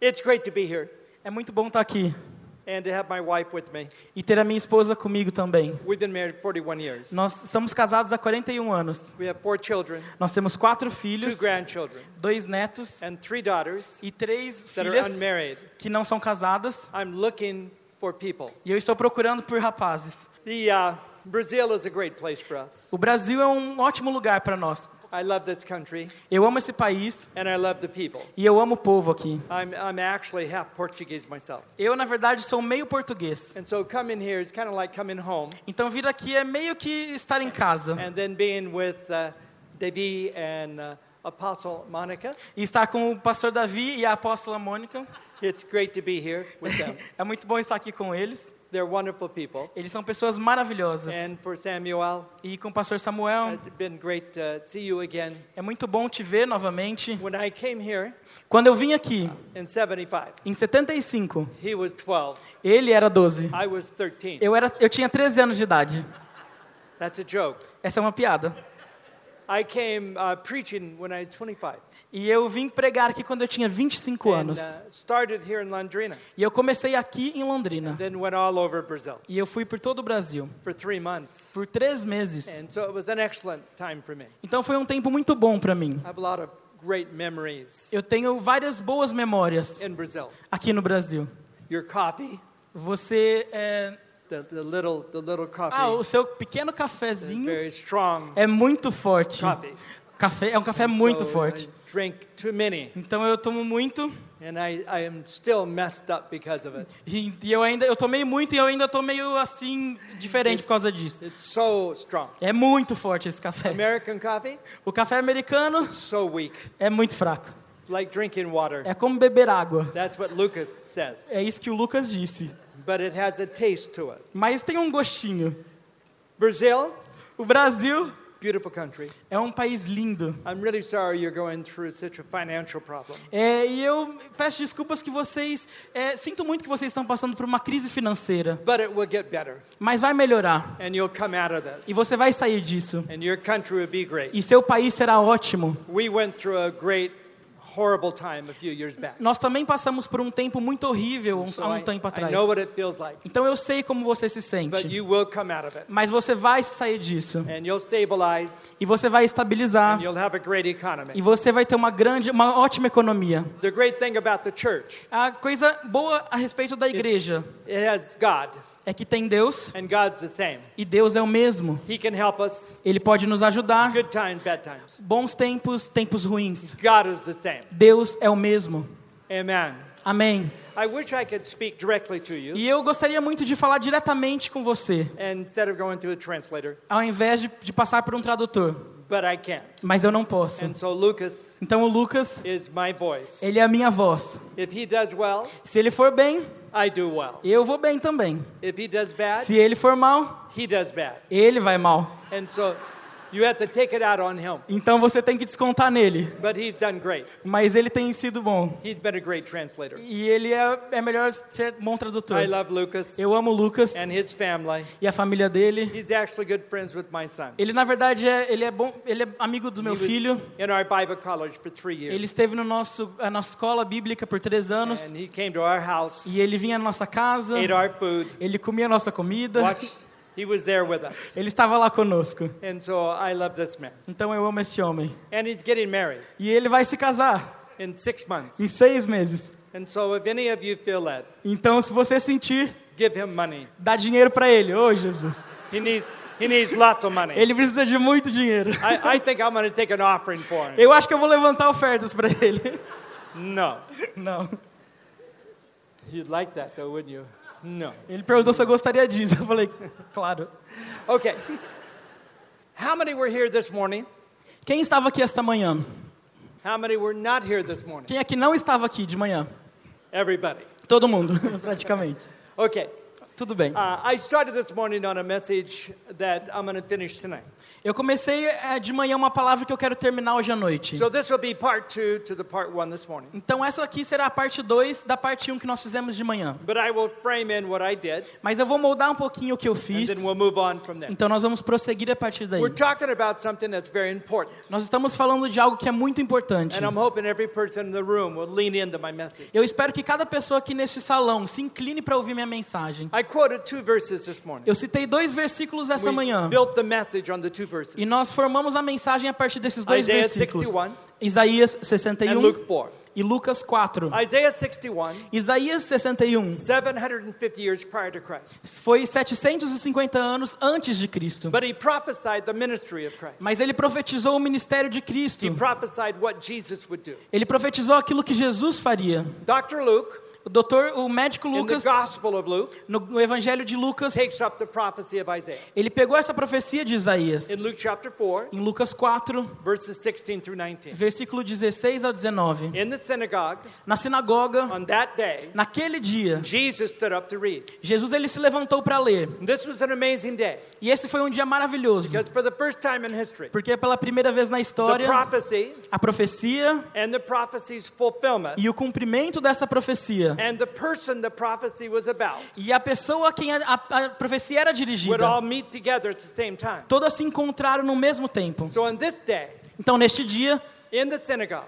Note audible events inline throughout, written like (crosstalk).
It's great to be here É muito bom estar aqui and to have my wife with me. e ter a minha esposa comigo também. We've been married 41 years. Nós somos casados há 41 anos. We have four children, Nós temos quatro two filhos, grandchildren, dois netos and three daughters e três that are filhas unmarried. que não são casadas. I'm looking for people. E eu estou procurando por rapazes. The uh, Brazil is a great place for us. O Brasil é um ótimo lugar para nós. I love this country Eu amo esse país and I love the people. e eu amo o povo aqui. I'm, I'm actually half Portuguese myself. Eu, na verdade, sou meio português. And so coming here is kind of like coming home Então vir aqui é meio que estar em casa. and then being with uh, and uh, Apostle Monica. E estar com o pastor Davi e a apóstola Mônica. It's great to be here with them. (laughs) É muito bom estar aqui com eles. They're wonderful people. Eles são pessoas maravilhosas. And for Samuel, E com o pastor Samuel, it's been great to see you again. é muito bom te ver novamente. When I came here Quando eu vim aqui, in 75, em 75, he was 12. ele era 12. I was 13. Eu, era, eu tinha 13 anos de idade. That's a joke. Essa é uma piada. I came uh, preaching when I was 25. E eu vim pregar aqui quando eu tinha 25 And anos. uh. E eu comecei aqui em Londrina. Then went all over Brazil E eu fui por todo o Brasil. for three months. Por três meses. And so it was an excellent time for me. Então foi um tempo muito bom para mim. Eu tenho várias boas memórias in Brazil. aqui no Brasil. Your coffee, Você é... the, the little the little coffee, Ah, o seu pequeno cafezinho é muito forte. Café é um café muito forte. Drink too many, Então eu tomo muito and I, I am still messed up because of it. e, e eu ainda eu tomei muito e eu ainda tô meio assim diferente por causa disso. It's so strong. É muito forte esse café. American coffee, O café americano so weak, é muito fraco. like drinking water. É como beber água. That's what Lucas says. É isso que o Lucas disse. But it has a taste to it. Mas tem um gostinho. Brazil, O Brasil beautiful country. é um país lindo. I'm really sorry you're going through such a financial problem. É, e eu peço desculpas que vocês. é, sinto muito que vocês estão passando por uma crise financeira. But it will get better, Mas vai melhorar. and you'll come out of E this, você vai sair disso. and your country will be great. E seu país será ótimo. We went through a great, horrible time a few years back. Nós também passamos por um tempo muito horrível há um tempo I atrás. know what it feels like, Então eu sei como você se but sente. you will come out of it, Mas você vai sair disso. and you'll stabilize, E você vai and estabilizar. you'll have a great E você vai ter uma grande, uma ótima economia. The great thing about the church, A coisa boa a respeito da igreja it has God, é que tem Deus and God's the same. e Deus é o mesmo. He can help us, Ele pode nos ajudar. good times, bad times. Bons tempos, tempos ruins. God is the same. Deus é o mesmo. Amen. Amém. I wish I could speak directly to you, E eu gostaria muito de falar diretamente com você, and instead of going through a translator, ao invés de, de passar por um tradutor. But I can't. Mas eu não posso. And so Lucas Então o Lucas, is my voice. ele é a minha voz. If he does well, Se ele for bem, I do well. eu vou bem também. If he does bad, Se ele for mal, he does bad. ele vai mal. And so you have to take it out on him. Então você tem que descontar nele. But he's done great. Mas ele tem sido bom. He's been a great translator. E ele é, é melhor ser bom tradutor. I love Lucas Eu amo Lucas and his family. e a família dele. He's actually good friends with my son. Ele na verdade é ele é bom, ele é amigo do meu filho. in our Bible college for three Ele esteve no nosso a nossa escola bíblica por três anos And he came to our house, e ele vinha na nossa casa. ate our food, Ele comia a nossa comida. watched. He was there with us. Ele estava lá conosco. And so I love this man. Então eu amo esse homem. And he's getting married E ele vai se casar in six months. em seis meses. And so if any of you feel that, Então se você sentir, give him money. dá dinheiro para ele. Ô Jesus. He needs, he needs lots of money. Ele precisa de muito dinheiro. I, I think I'm going to take an offering for him. Eu acho que eu vou levantar ofertas para ele. No. Não. You'd like that though, wouldn't you? No. Ele perguntou se eu gostaria disso. Eu falei, claro. Okay. How many were here this morning? Quem estava aqui esta manhã? How many were not here this morning? Quem aqui não estava aqui de manhã? Everybody. Todo mundo, (laughs) praticamente. Okay. Tudo bem. Uh, I started this morning on a message that I'm going to finish tonight. Eu comecei eh, de manhã uma palavra que eu quero terminar hoje à noite. So this will be part two to the part one this morning. Então essa aqui será a parte 2 da parte 1 um que nós fizemos de manhã. But I will frame in what I did, Mas eu vou moldar um pouquinho o que eu and fiz. then we'll move on from there. Então nós vamos prosseguir a partir daí. We're talking about something that's very important, Nós estamos falando de algo que é muito importante. and I'm hoping every person in the room will lean into my message. Eu espero que cada pessoa aqui neste salão se incline para ouvir minha mensagem. I Eu citei dois versículos essa manhã. built the message on the two verses, E nós formamos a mensagem a partir desses dois Isaiah versículos. 61 Isaías and 61 Luke 4. e Lucas 4. Isaiah 61, Isaías 61 750 years prior to Christ. foi 750 anos antes de Cristo. But he prophesied the ministry of Christ. Mas ele profetizou o ministério de Cristo. He prophesied what Jesus would do. Ele profetizou aquilo que Jesus faria. Dr. Luke, O doutor, o médico Lucas, Gospel of Luke, no, no Evangelho de Lucas, takes up the prophecy of Isaiah. ele pegou essa profecia de Isaías In Luke chapter 4, em Lucas 4, verses 16 through 19. versículo 16 ao 19. In the synagogue, Na sinagoga, on that day, naquele dia, Jesus stood up to read. Jesus ele se levantou para ler. This was an amazing day E esse foi um dia maravilhoso, because for the first time in history, porque pela primeira vez na história, prophecy a profecia e o cumprimento dessa profecia and the person the prophecy was about e a pessoa a quem a, a- profecia era would dirigida, all meet together at the same time. todas se encontraram no mesmo tempo. So on this day, Então, neste dia,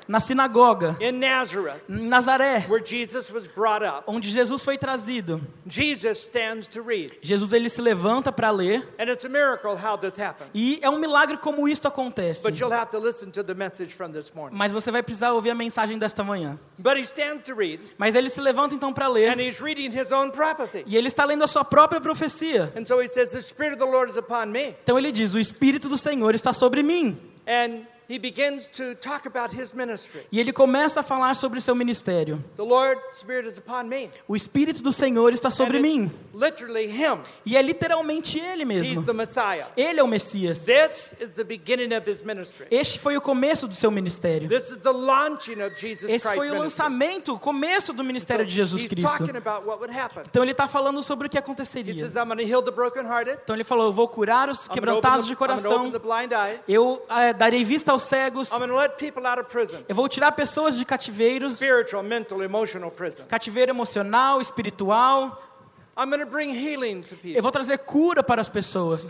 na sinagoga, in Nazareth, em Nazaré, where Jesus was brought up, onde Jesus foi trazido, Jesus stands to read. Jesus ele se levanta para ler And it's a miracle how this happened. e é um milagre como isto acontece. But you'll have to listen to the message from this morning. Mas você vai precisar ouvir a mensagem desta manhã. But he stands to read, Mas ele se levanta então para and ler he's reading his own prophecy. e ele está lendo a sua própria profecia. And so he says, The Spirit of the Lord is upon me. Então ele diz: O Espírito do Senhor está sobre mim. And he begins to talk about his ministry. E ele começa a falar sobre seu ministério. The Lord's Spirit is upon me. O Espírito do Senhor está sobre and mim. literally him. E é literalmente ele He's mesmo. the Messiah. Ele é o Messias. This is the beginning of his ministry. Este foi o começo do seu ministério. This is the launching of Jesus Esse Christ's foi o lançamento, o começo do ministério de Jesus he's Cristo. talking about what would happen. Então ele está falando sobre o que He aconteceria. says, I'm going to heal the brokenhearted. Então ele falou: Eu vou curar os quebrantados de coração. the blind eyes. Eu eh, darei vista aos cegos. Eu vou tirar pessoas de cativeiro, Spiritual, mental, emotional prison. cativeiro emocional, espiritual. Eu vou trazer cura para as pessoas.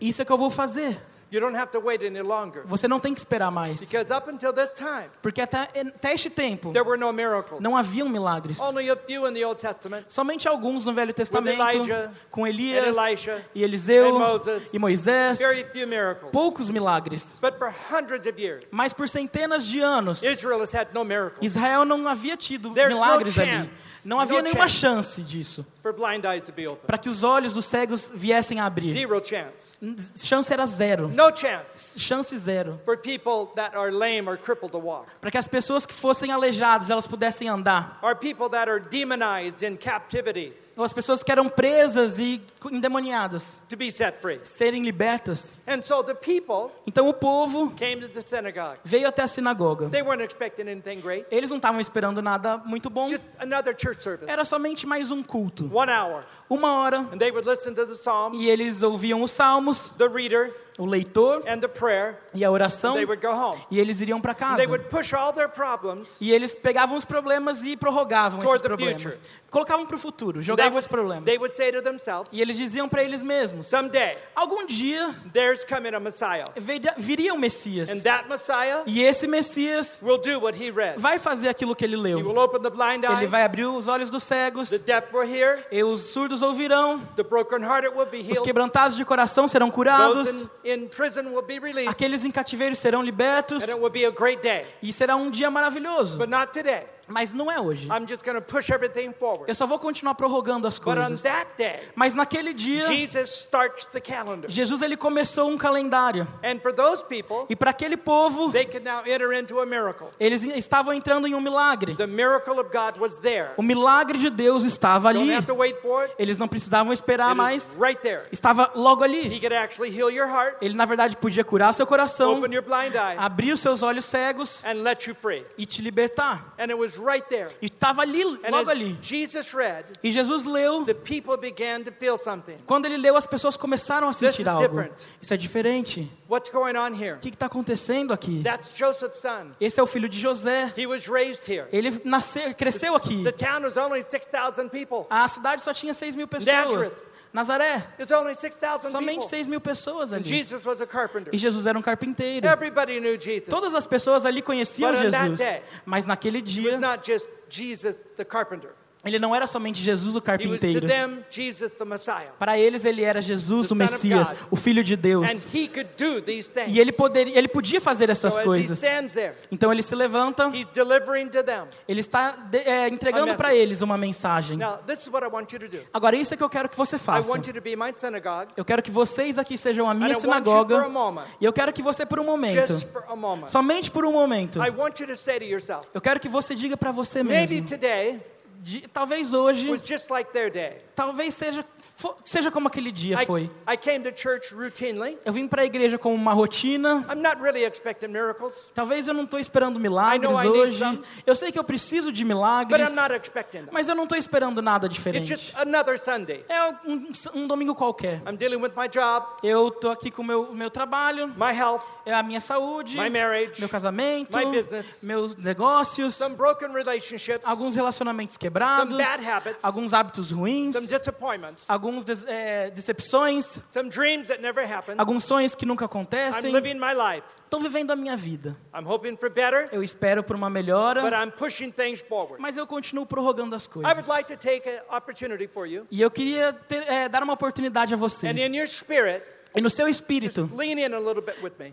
Isso é que eu vou fazer. You don't have to wait any longer. Você não tem que esperar mais. Because up until this time, Porque até, até este tempo there were no miracles. não haviam milagres. Only a few in the Old Testament. Somente alguns no Velho Testamento, Elijah com Elias and Elisha e Eliseu and Moses. e Moisés. Very few miracles. Poucos milagres. But for hundreds of years, Mas por centenas de anos, Israel has had no miracles Israel não havia tido There's no milagres ali. chance. Não havia No nenhuma chance. disso. for blind eyes to be opened. Para que os olhos dos cegos viessem a abrir. Zero chance. Chance era zero. No chance Chance zero. for people that are lame or crippled to walk. Para que as pessoas que fossem aleijadas, elas pudessem andar. Or people that are demonized in captivity Ou as pessoas que eram presas e endemoniadas, to be set free. serem libertas. And so the people Então o povo came to the synagogue. veio até a sinagoga. They weren't expecting anything great. Eles não estavam esperando nada muito bom. Just another church service. Era somente mais um culto. One hour. Uma hora. And they would listen to the Psalms, E eles ouviam os salmos, the reader, o leitor and the prayer. e a oração. E eles iriam para casa. They would push all their problems E eles pegavam os problemas e prorrogavam esses problemas. future. Colocavam para o futuro, They jogavam os would, problemas. to themselves, E eles diziam para eles mesmos: someday algum dia viria- o Messias. And that Messiah E esse Messias will do what he read. vai fazer aquilo que ele He leu. will open the blind Ele vai abrir os olhos dos cegos, The deaf will hear. e os surdos ouvirão, os quebrantados de coração serão curados, Those in, in prison will be released. aqueles em cativeiro serão libertos, And it will be a great day. e será um dia maravilhoso. Mas não é hoje. I'm just going to push everything forward. Eu só vou continuar prorrogando as But on coisas. that day, Mas naquele dia, Jesus. Jesus ele começou um calendário. People, E para aquele povo, eles estavam entrando em um milagre. The miracle of God was there. O milagre de Deus estava ali. Eles não precisavam esperar It mais. is right. Estava logo He ali. could actually heal your heart, Ele, na verdade, podia curar seu coração, abrir os seus olhos cegos and let you free. e te libertar. And it was was right there. E estava ali, logo ali. Jesus read, E Jesus leu. the people began to feel something. Quando ele leu, as pessoas começaram a sentir is algo. different. Isso é diferente. What's going on here? O que está acontecendo aqui? That's Joseph's son. Esse é o filho de José. He was raised here. Ele nasceu, cresceu aqui. The town was only 6,000 people. A cidade só tinha 6 mil pessoas. Nazareth. Nazaré, There's only 6,000 somente people. 6 mil pessoas ali. Jesus was a carpenter. E Jesus era um carpinteiro. Everybody knew Jesus. Todas as pessoas ali conheciam Jesus. Mas naquele dia, ele não era somente Jesus o carpinteiro. Para eles, ele era Jesus o Messias, o Filho de Deus. E ele, poderia, ele podia fazer essas coisas. Então ele se levanta, ele está de- é, entregando para eles uma mensagem. Agora, isso é que eu quero que você faça. Eu quero que vocês aqui sejam a minha sinagoga. E eu quero que você, por um momento, somente por um momento, eu quero que você diga para você mesmo. Talvez hoje, was just like their day. talvez seja, seja como aquele dia I, foi. I came to church routinely. Eu vim para a igreja como uma rotina. I'm not really expecting miracles, Talvez eu não estou esperando milagres I hoje. some. Eu sei que eu preciso de milagres, I'm not expecting them. mas eu não estou esperando nada diferente. É um, um domingo qualquer. I'm dealing with my job, Eu estou aqui com o meu, meu trabalho, my health, é a minha saúde, my marriage, meu casamento, my business, meus negócios, some broken relationships, alguns relacionamentos some quebrados, bad habits, alguns hábitos ruins, alguns des- é, decepções, happened. alguns sonhos que nunca acontecem. Estou vivendo a minha vida. I'm hoping for better, Eu espero por uma but melhora, I'm pushing things forward. mas eu continuo prorrogando as I would coisas. like to take an opportunity for you, E eu queria ter- é, dar uma oportunidade a você. and in your spirit, E no seu espírito,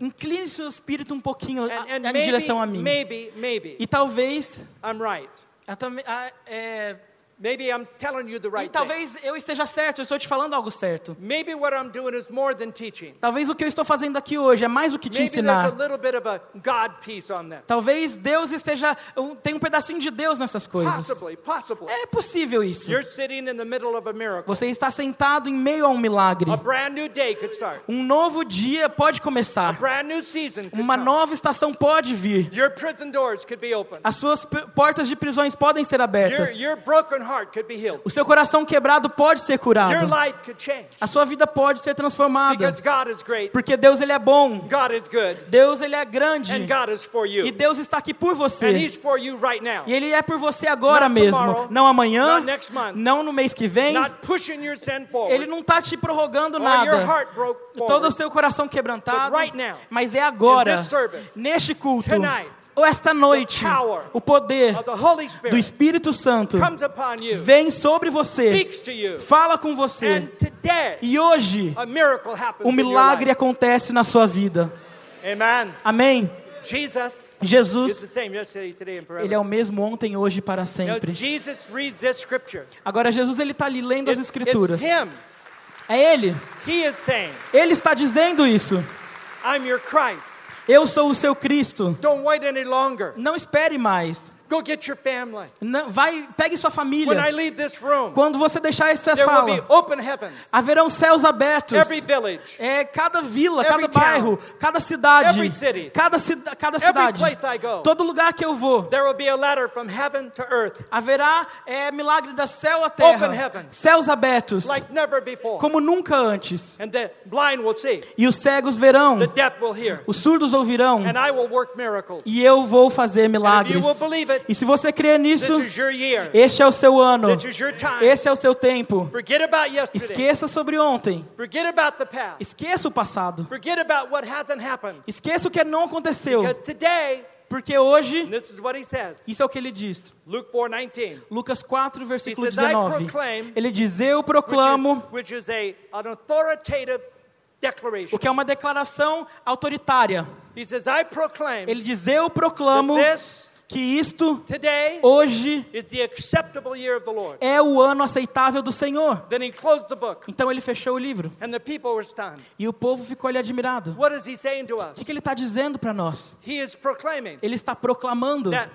incline seu espírito um pouquinho And, and a- em maybe, direção a mim. maybe, maybe, E talvez, I'm right. Eu também- ah, é, Maybe I'm telling you the e right thing. talvez eu esteja certo, eu estou te falando algo certo. Maybe what I'm doing is more than teaching. Talvez o que eu estou fazendo aqui hoje é mais do que te Maybe there's a ensinar. little bit of a God piece on that. Talvez Deus esteja, tem um pedacinho de Deus nessas coisas. Possibly, possibly. É possível isso. You're sitting in the middle of a miracle. Você está sentado em meio a um milagre. A brand new day could start. Um novo dia pode A começar. brand new season could Uma come. nova estação pode vir. Your prison doors could be open. As suas portas de prisões podem ser Your, abertas. your broken O seu coração quebrado pode ser Your curado. life could change. A sua vida pode ser transformada. Because God is great. Porque Deus ele é bom. God is good. Deus ele é grande. And God is for E. Deus está aqui por And você. He's for you right now. E ele é por você agora mesmo. Não amanhã, not next month, não no mês que vem. Ele não está te prorrogando nada. Todo o seu coração quebrantado. Mas é agora, neste culto, esta noite, o poder do Espírito Santo vem sobre você, fala com você. E hoje, o your milagre acontece na sua vida. Amém? Jesus ele é o mesmo ontem, hoje e para sempre. Agora, Jesus ele está ali lendo as Escrituras. É Ele. Ele está dizendo isso. I'm your Christ. Eu sou o seu Cristo. Don't wait any longer. Não espere mais. Go get your family. Não, vai, pegue sua When I família. leave this room, Quando você deixar essa there will be sala, open heavens. haverão céus abertos. Every village, É cada vila, Every cada bairro, cada cidade, Every city. cada, cida cada every cidade, place I go, todo lugar que eu vou, there will be a ladder from heaven to earth haverá é, milagre da céu à terra, Open heaven. céus abertos, like never before. como nunca antes. And the blind will see, E os cegos verão, the deaf will hear, os surdos ouvirão, and I will work miracles. e eu vou fazer And if milagres. you will believe it, E se você this nisso, este é o seu ano, esse é o seu tempo. Esqueça sobre ontem, esqueça o passado, esqueça o que não aconteceu, porque hoje, isso é o que ele diz. Luke 4:19, Lucas 4, versículo He says, "I 19. proclaim", Ele diz: Eu proclamo, o que é uma declaração autoritária. He says, I proclaim Ele diz: Eu proclamo que isto, today hoje, is the acceptable year of the Lord. é o ano aceitável do Senhor. Then he closed the book, Então ele fechou o livro. and the people were stunned. E o povo ficou ali admirado. What is he saying to O us? que, que ele está dizendo para nós? He is proclaiming Ele está proclamando that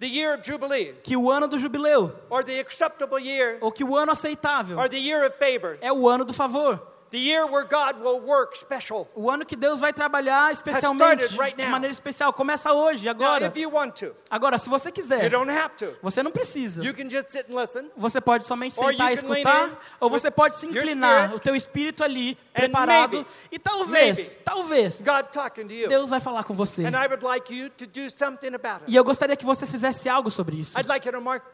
the year of Jubilee, que o ano do jubileu, or the acceptable year, ou que o ano aceitável, or the year of favor, é o ano do favor. The year where God will work special. O ano que Deus vai trabalhar especialmente, de maneira especial. Começa hoje, Now, agora. if you want to, Agora, se você you quiser, don't have to. você não precisa. You can just sit and listen. Você pode somente sentar e escutar, ou você pode se inclinar, o teu espírito ali, And preparado. maybe, E talvez, maybe, talvez, God talking to you. Deus vai falar com você. And I would like you to do something about E it. eu gostaria que você fizesse algo sobre isso. I'd like you to mark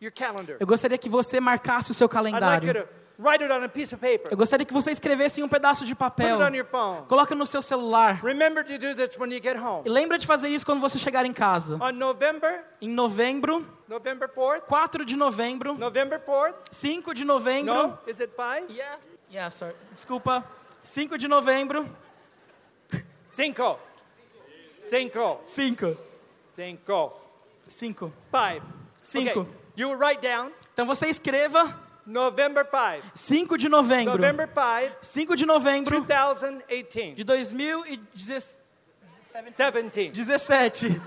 your calendar. Eu gostaria que você marcasse o seu calendário. Write it on a piece of paper. Eu gostaria que você escrevesse em um pedaço de Put papel. it on your phone. Coloca no seu celular. Remember to do this when you get E home. lembra de fazer isso quando você chegar em casa. On November, Em novembro, November 4th, 4 de novembro, November 4th. 5 de novembro. No, is it 5? Yeah, yeah, sorry. Desculpa. 5 de novembro. Cinco. Cinco. 5. Cinco. 5. Five. Cinco. Okay. You will write down Então você escreva November 5. 5 de novembro. November 5, 5 de novembro 2018. de 2017. 17.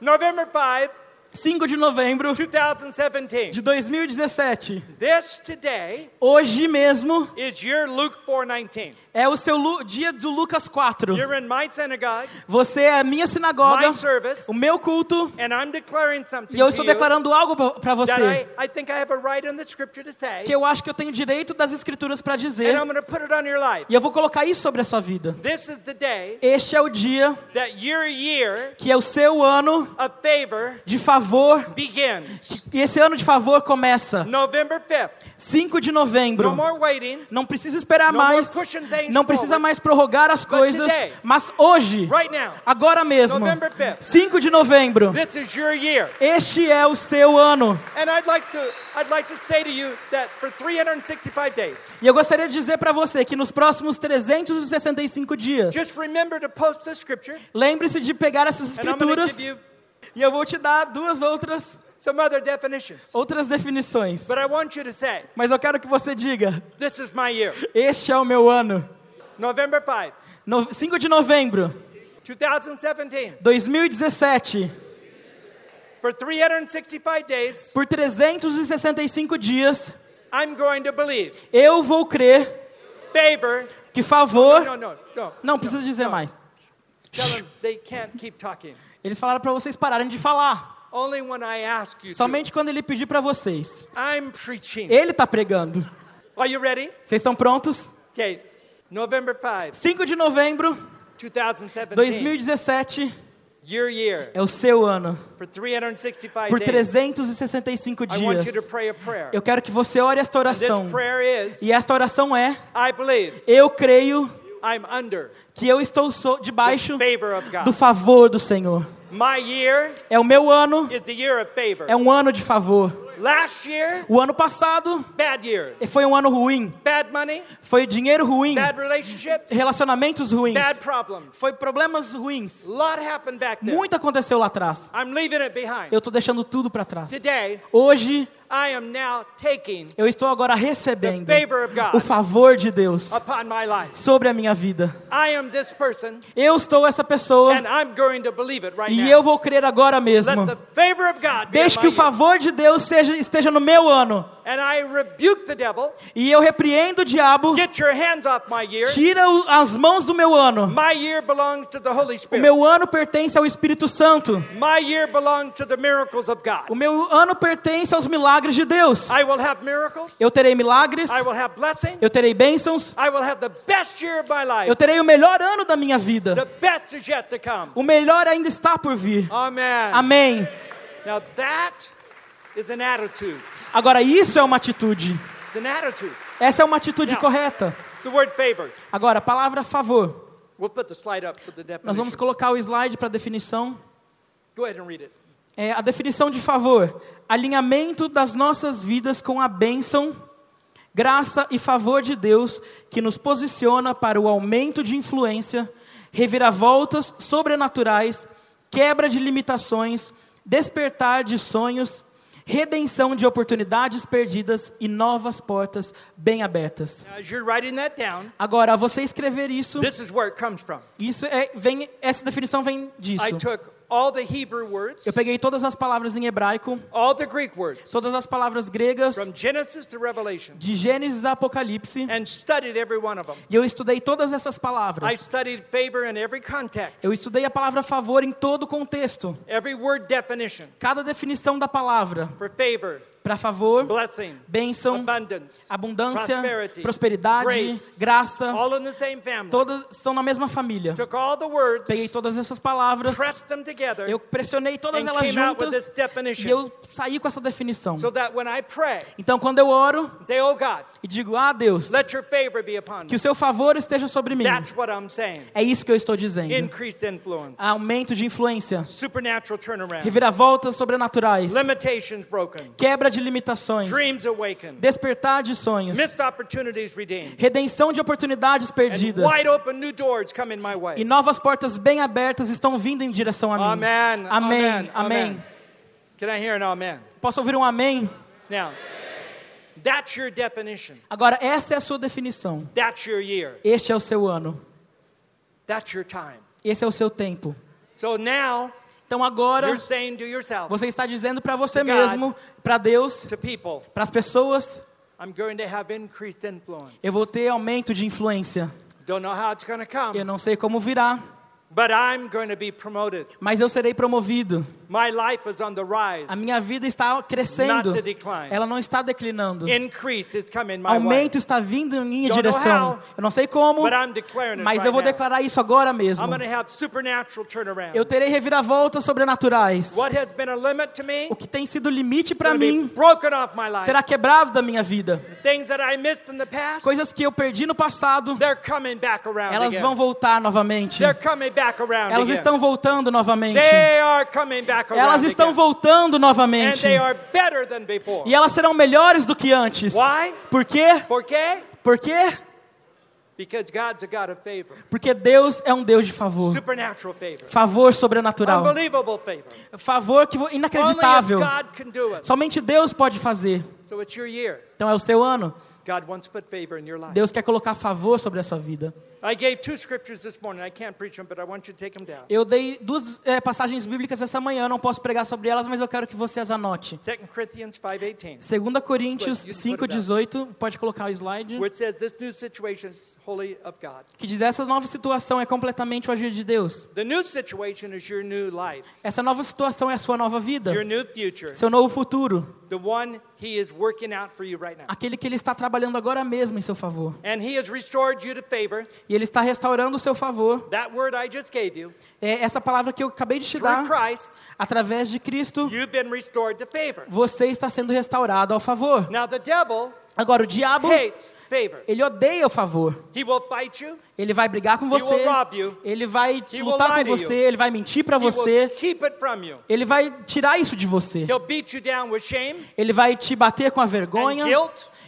November 5, 5 de novembro 2017. de 2017. This today Hoje mesmo is your Luke 4:19. É o seu dia do Lucas 4. You're in my synagogue, Você é a minha sinagoga, service, o meu culto, e eu to estou declarando algo para você I, I I say, que eu acho que eu tenho direito das escrituras para and dizer, I'm going to put it on your life. e eu vou colocar isso sobre a sua vida. This is the day Este é o dia que é o seu ano de favor, begins. e esse ano de favor começa November 5th. 5 de No novembro. more waiting. Não precisa esperar mais, não precisa mais prorrogar as coisas, mas hoje, agora mesmo, November 5th. 5 de novembro, este é o seu ano. And I'd like to I'd like to say to you that for 365 days, E eu gostaria de dizer para você que nos próximos 365 dias, lembre-se de pegar essas escrituras e eu vou te dar duas outras some other definitions. outras definições. But I want you to say, Mas eu quero que você diga: this is my year. este é o meu ano. November 5, No, 5 de novembro, 2017. 2017, For 365 days, por 365 dias, I'm going to believe eu vou crer favor. que favor. No, no, no. Não precisa dizer mais. Tell them they can't keep talking. Eles falaram para vocês pararem de falar. Only when I ask you to. Somente quando ele pedir para vocês. I'm preaching. Ele está pregando. Are you ready? Vocês estão prontos? Okay. November 5, 5 de novembro, 2017. 2017 Your year. é o seu ano. For 365 Por days. 365 I want you to dias. pray a prayer. Eu quero que você ore esta oração. This prayer is E esta oração é: I believe Eu creio I'm under que eu estou debaixo favor of God. do favor do Senhor. My year É o meu ano, is the year of favor. é um ano de favor. Last year, O ano passado bad year. foi um ano ruim. Bad money, Foi dinheiro ruim, bad relationships, relacionamentos ruins, bad problems. foi problemas ruins. Lot happened back then. Muito aconteceu lá atrás. I'm leaving it behind. Eu estou deixando tudo para trás. Today, Hoje I am now taking eu estou agora the recebendo favor of o favor de Deus sobre a minha vida. I am this person, Eu estou essa pessoa and I'm going to believe it right e eu vou crer agora Let mesmo. the favor of God be Deixe que o favor de Deus seja, esteja no meu ano. year. And I rebuke the devil. E eu repreendo o diabo. Get your hands off my year. Tira as mãos do meu ano. O meu ano pertence ao Espírito Santo. O meu ano pertence aos milagres de Deus. Eu terei milagres. Eu terei bênçãos. Eu terei o melhor ano da minha vida. O melhor ainda está por vir. Amém. Agora, isso é uma atitude. Essa é uma atitude correta. Agora, a palavra favor. Nós vamos colocar o slide para a definição. Go ahead and read it. É, a definição de favor: alinhamento das nossas vidas com a bênção, graça e favor de Deus que nos posiciona para o aumento de influência, reviravoltas sobrenaturais, quebra de limitações, despertar de sonhos, redenção de oportunidades perdidas e novas portas bem abertas. Down, Agora, ao você escrever isso, isso é, vem, essa definição vem disso. I took words, Eu peguei todas as palavras em hebraico, all the Greek words, todas as palavras gregas, from Genesis to Revelation, de Gênesis a Apocalipse, and studied every one of them. e eu estudei todas essas I palavras. studied favor in every context, Eu estudei a palavra favor em todo contexto, every word definition cada definição da palavra. for favor, Para favor, blessing, bênção, abundance, abundância, prosperity, prosperidade, grace, graça, all in the same family. todas estão na mesma família. Words, Peguei todas essas palavras, pressed them together, eu pressionei todas elas juntas this definition. e eu saí com essa definição. so that when I pray Então, quando eu oro say, Oh God, e digo, ah, Deus, let your favor be upon que o seu favor esteja sobre mim, that's what I'm saying. é isso que eu estou dizendo. Increased influence, Aumento de influência, supernatural turnaround, reviravoltas sobrenaturais, limitations broken, quebra de limitações, dreams awakened, despertar de sonhos, missed opportunities redeemed, redenção de oportunidades perdidas. wide open new doors coming my E novas portas bem abertas estão vindo em direção a mim. Amém. Amém. Amen. Can I hear an amen? Posso ouvir um amém? Now, that's your definition. Agora, essa é a sua definição. That's your year. Este é o seu ano. That's your time. Esse é o seu tempo. So now Então agora, você está dizendo para você mesmo, para Deus, para as pessoas, eu vou ter aumento de influência. Eu não sei como virá, mas eu serei promovido. My life is on the rise. A minha vida está crescendo. Ela não está declinando. Increase is coming my way. Aumento está vindo em minha direção. Eu não sei como, But I'm declaring it mas right eu vou declarar isso agora mesmo. I'm going to have supernatural turnaround. Eu terei reviravoltas sobrenaturais. What has been a limit to me O que tem sido limite para mim será quebrado da minha vida. Things that I missed in the past, Coisas que eu perdi no passado, they're coming back around elas vão voltar novamente. Elas estão voltando novamente. Elas estão again. voltando And novamente. E elas serão melhores do que antes. Why? Por quê? Por quê? Por quê? Porque Deus é um Deus de favor. Favor. Sobrenatural. Favor. Que inacreditável. Somente Deus pode fazer. So it's your year. Então é o seu ano. Deus quer colocar favor sobre a sua vida. I gave two scriptures this morning. I can't preach them, but I want you to take them down. Eu dei duas eh, passagens bíblicas essa manhã, não posso pregar sobre elas, mas eu quero que você as anote. 2 Corinthians 5:18, 2 Coríntios Put- you can put it 5,18, pode colocar o slide, que diz essa nova situação é completamente o agir de Deus. Essa nova situação é a sua nova vida, seu novo futuro, aquele que Ele está trabalhando agora mesmo em seu favor. And He has restored you to favor. E Ele está restaurando o seu favor. That word I just gave you, É essa palavra que eu acabei de te dar, através de Cristo, you've been restored to favor. você está sendo restaurado ao favor. Now, the devil Agora, o diabo, ele odeia o favor. Ele vai brigar com você, ele vai lutar com você, ele vai mentir para você, ele vai tirar isso de você. Ele vai te bater com a vergonha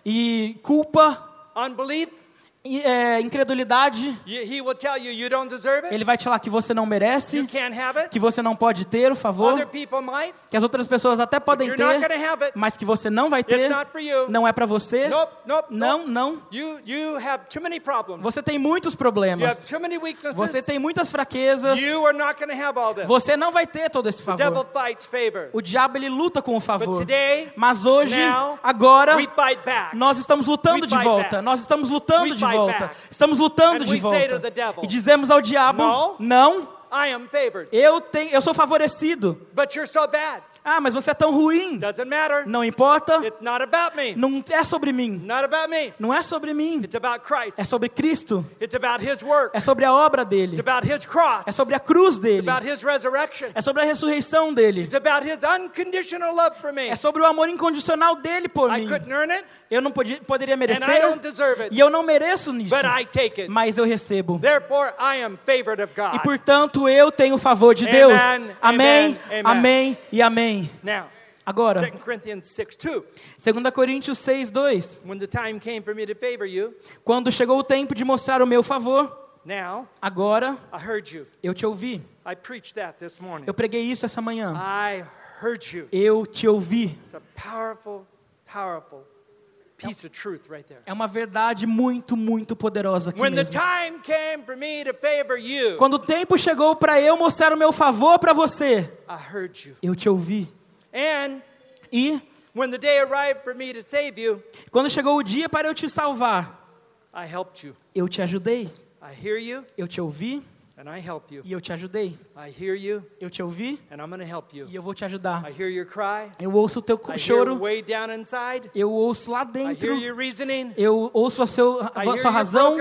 guilt, e culpa, unbelief. É, incredulidade. You- He will tell you you don't deserve it, Ele vai te falar que você não you merece, can't have it. que você não pode ter o favor, Other people might, que as outras pessoas até podem ter, it. mas que você não vai ter. Não é para você. Nope, nope, Não, nope. não. You, you have too many problems. Você tem muitos You have problemas. too many weaknesses. Você tem muitas fraquezas. Você não vai ter todo esse favor. O diabo ele luta com o But favor. today, Mas hoje, now, agora, we fight back. nós estamos lutando de volta. back. Nós estamos lutando We de fight volta. Estamos lutando And de volta. E dizemos ao diabo. Não, eu tenho, eu sou favorecido. Ah, mas você é tão ruim. Doesn't matter. Não importa. It's not about me. Não é sobre mim. Not about me. Não é sobre mim. It's about Christ. É sobre Cristo. It's about His work. É sobre a obra It's dele. about His cross. É sobre a cruz dele. It's about His resurrection. É sobre a ressurreição dele. It's about His unconditional love for me. É sobre o amor incondicional dele por I mim. couldn't earn it, Eu não podia, poderia and I merecer. don't deserve it, E eu não mereço nisso. but I take it. Mas eu recebo. Therefore, I am favored of E God. portanto eu tenho o favor de Deus. amen, Amém, amen. amém e amém. Now, Agora, 2 Corinthians 6 2. 2 Coríntios 6, 2. When the time came for me to favor you, Quando chegou o tempo de mostrar o meu favor, now agora I heard you. eu te ouvi. I preached that this morning. Eu preguei isso essa manhã. I heard you. Eu te ouvi. It's a powerful, powerful piece of truth right there. É uma verdade muito, muito poderosa aqui When the mesmo. time came for me to favor you, Quando o tempo chegou para eu mostrar o meu favor para você, I heard you. eu te ouvi. And E when the day arrived for me to save you, quando chegou o dia para eu te salvar, I helped you. eu te ajudei. I hear you Eu te ouvi and I help you. e eu te ajudei. I hear you Eu te ouvi and I'm to help you. e eu vou te ajudar. I hear your cry. Eu ouço o teu I hear choro, way down inside. eu ouço lá I hear dentro, your reasoning. eu ouço a, seu, a I sua razão,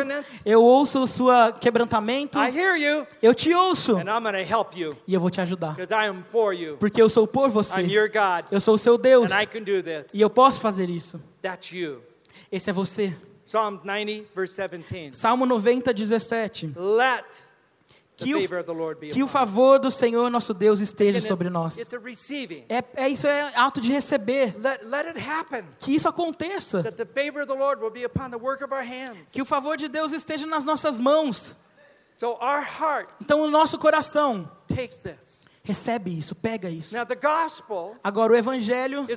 eu ouço o seu quebrantamento, I hear you eu te ouço and I'm to help you e eu vou te ajudar. I am for you. Porque eu sou por I'm você, your God eu sou o seu Deus and I can do this. e eu posso fazer isso. That's you. Esse é você. Psalm 90, verse 17. Salmo 90, 17. Let Que o, que o favor do Senhor nosso Deus esteja sobre nós. É, é isso é ato de receber. Que isso aconteça. That the favor of the Lord will be upon the work of our hands. Que o favor de Deus esteja nas nossas mãos. So our heart Então o nosso coração takes this. recebe isso, pega isso. Now the gospel Agora o evangelho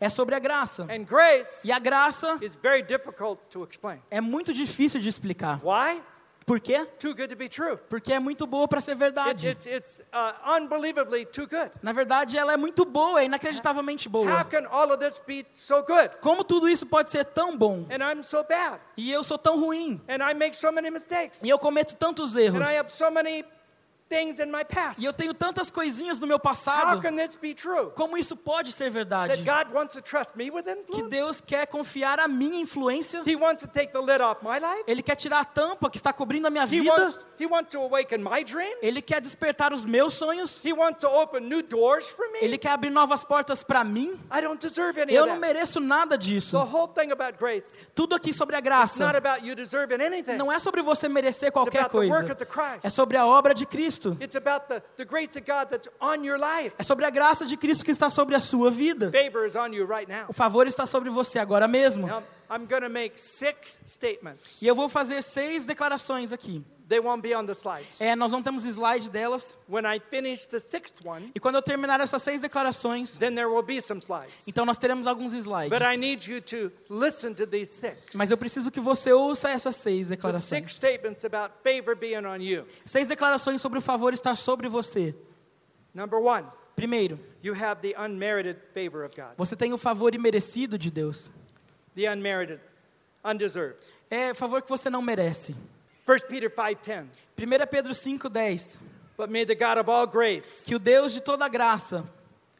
é sobre a graça. And grace E a graça is very difficult to explain. é muito difícil de explicar. Why? Por quê? Too good to be true. Porque é muito boa para ser It, verdade. it's uh, unbelievably too good. Na verdade, ela é muito boa, é inacreditavelmente How boa. can all of this be so good? Como tudo isso pode ser tão bom? And I'm so bad. E eu sou tão ruim. And I make so many mistakes. E eu cometo tantos erros. And I have so many E eu tenho tantas coisinhas no meu How passado. can this be true? Como isso pode ser verdade? Que? Deus quer confiar a minha influência. Ele quer tirar a tampa que está cobrindo a minha vida. Ele quer despertar os meus sonhos. Ele quer abrir novas portas para mim. Eu não mereço nada disso. Tudo aqui sobre a graça não é sobre você merecer qualquer coisa. É sobre a obra de Cristo. It's about the, the grace of God that's on your life. É sobre a graça de Cristo que está sobre a sua vida. Favor is on you right now. O favor está sobre você agora mesmo. Now, I'm going to make six statements. E eu vou fazer seis declarações aqui. They won't be on the slides. É, nós não temos slide delas. When I finish the sixth one, E quando eu terminar essas seis declarações, then there will be some slides. então nós teremos alguns slides. But I need you to listen to these six. Mas eu preciso que você ouça essas seis declarações. six statements about favor being on you. Seis declarações sobre o favor estar sobre você. Number one, Primeiro, you have the unmerited favor of God. você tem o favor imerecido de Deus. The unmerited, undeserved. É favor que você não merece. 1 Peter 5:10. 1 Pedro 5,10. But may the God of all grace Que o Deus de toda graça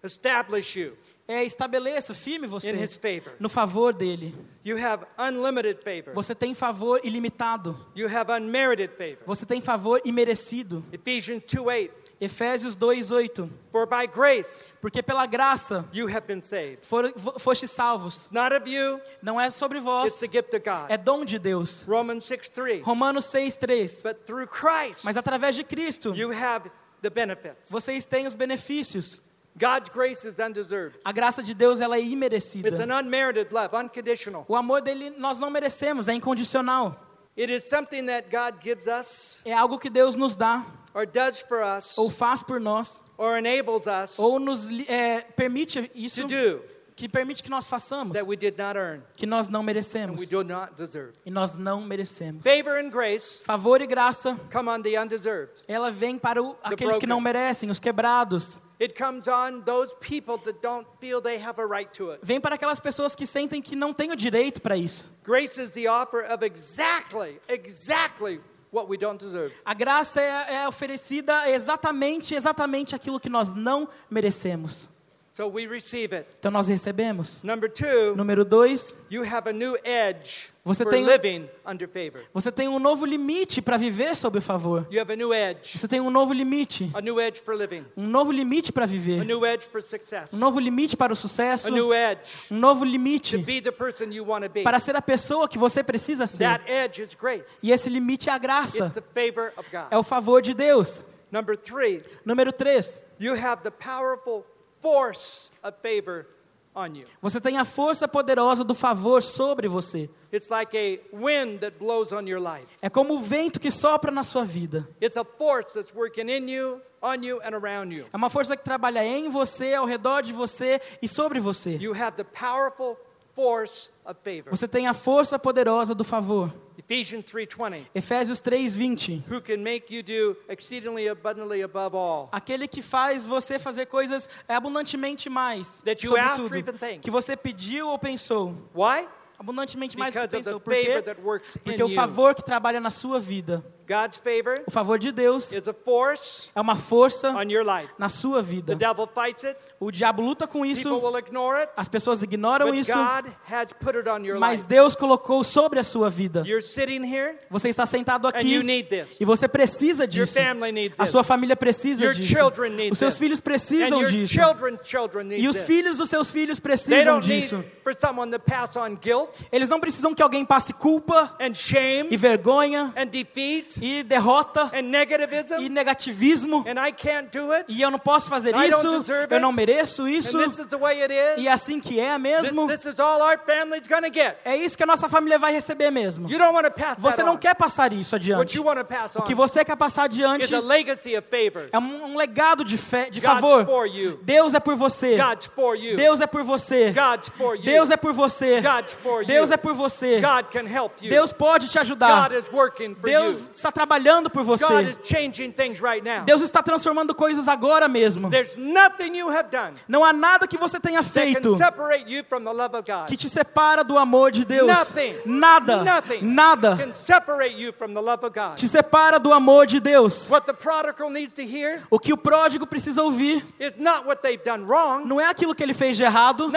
establish you é, estabeleça firme in você his favor. no favor dele. You have unlimited favor. Você tem favor ilimitado. You have unmerited favor. Você tem favor imerecido. Ephesians 2:8. Efésios 2:8. For by grace Porque pela graça you have been saved. for, fo- foste salvos. Not of you, Não é sobre it's vós, the gift of God. é dom de Deus. Romans 6:3. Romanos 6:3. But through Christ Mas através de Cristo, you have the benefits. vocês têm os benefícios. God's grace is undeserved. A graça de Deus ela é It's imerecida. an unmerited love, unconditional. O amor dele nós não merecemos, é incondicional. It is something that God gives us É algo que Deus nos dá, or does for us ou faz por nós, or enables us ou nos é, permite isso, to do que permite que nós façamos, that we did not earn que nós não and merecemos. we do not deserve. E nós não merecemos. Favor and grace Favor e graça, come on the undeserved. ela vem para o, aqueles que não broken. merecem, os quebrados. It comes on those people that don't feel they have a right to it. Vem para aquelas pessoas que sentem que não têm o direito para isso. Grace is the offer of exactly, exactly what we don't deserve. A graça é, é oferecida exatamente, exatamente aquilo que nós não merecemos. So we receive it. Então nós recebemos. Number two, Número dois, you have a new edge Você for tem um- living under favor. você tem um novo limite para viver sob o favor. You have a new edge, Você tem um novo limite, a new edge for living, um novo limite para a viver, new edge for success, um novo limite para o sucesso, a new edge um novo to limite be the person you want to be. para ser a pessoa que você precisa ser. That edge is grace. E esse limite é a graça, It's the favor of é God. o favor de Deus. Number three, Número três, you have the powerful force of favor on you. você tem a força poderosa do favor sobre você. It's like a wind that blows on your life. É como o vento que sopra na sua vida. It's a force that's working in you, on you, and around you. É uma força que trabalha em você, ao redor de você e sobre você. You have the powerful force of favor. Você tem a força poderosa do favor. Ephesians 3:20. Efésios 3:20. Who can make you do exceedingly abundantly above all Aquele que faz você fazer coisas abundantemente mais. That you asked or tudo even think. que você pediu ou pensou. Why? Abundantemente mais do que pensou. Por quê? Porque o favor que trabalha na sua vida, God's favor o favor de Deus, is a force é uma força on your life. na sua The vida. devil fights it. O diabo luta com People isso, will ignore it. as pessoas ignoram But isso, God has put it on your mas life. Deus colocou sobre a sua vida. You're sitting here Você está sentado and you aqui need this. e você precisa Your disso. family needs A sua família precisa Your disso. children need Os seus this. filhos And precisam your disso. children's children need E os this. filhos dos seus filhos They precisam don't need disso. for someone to pass on guilt Eles não precisam que alguém passe culpa and shame e vergonha and defeat e derrota e negativismo. E eu não posso fazer isso, eu não mereço isso. E é assim que é mesmo. É isso que a nossa família vai receber mesmo. Você não quer passar isso adiante. O que você quer passar adiante é um, legado de fé, de favor. Deus é por você. Deus é por você. Deus é por você. Deus é por você. Deus pode te ajudar. Deus. Está trabalhando por você. right. Deus está transformando coisas agora mesmo. Não há nada que você tenha feito que te separa do amor de Deus. Nothing. Nada. Nothing Nada te separa do amor de Deus. Hear O que o pródigo precisa ouvir wrong, não é aquilo que ele fez de errado,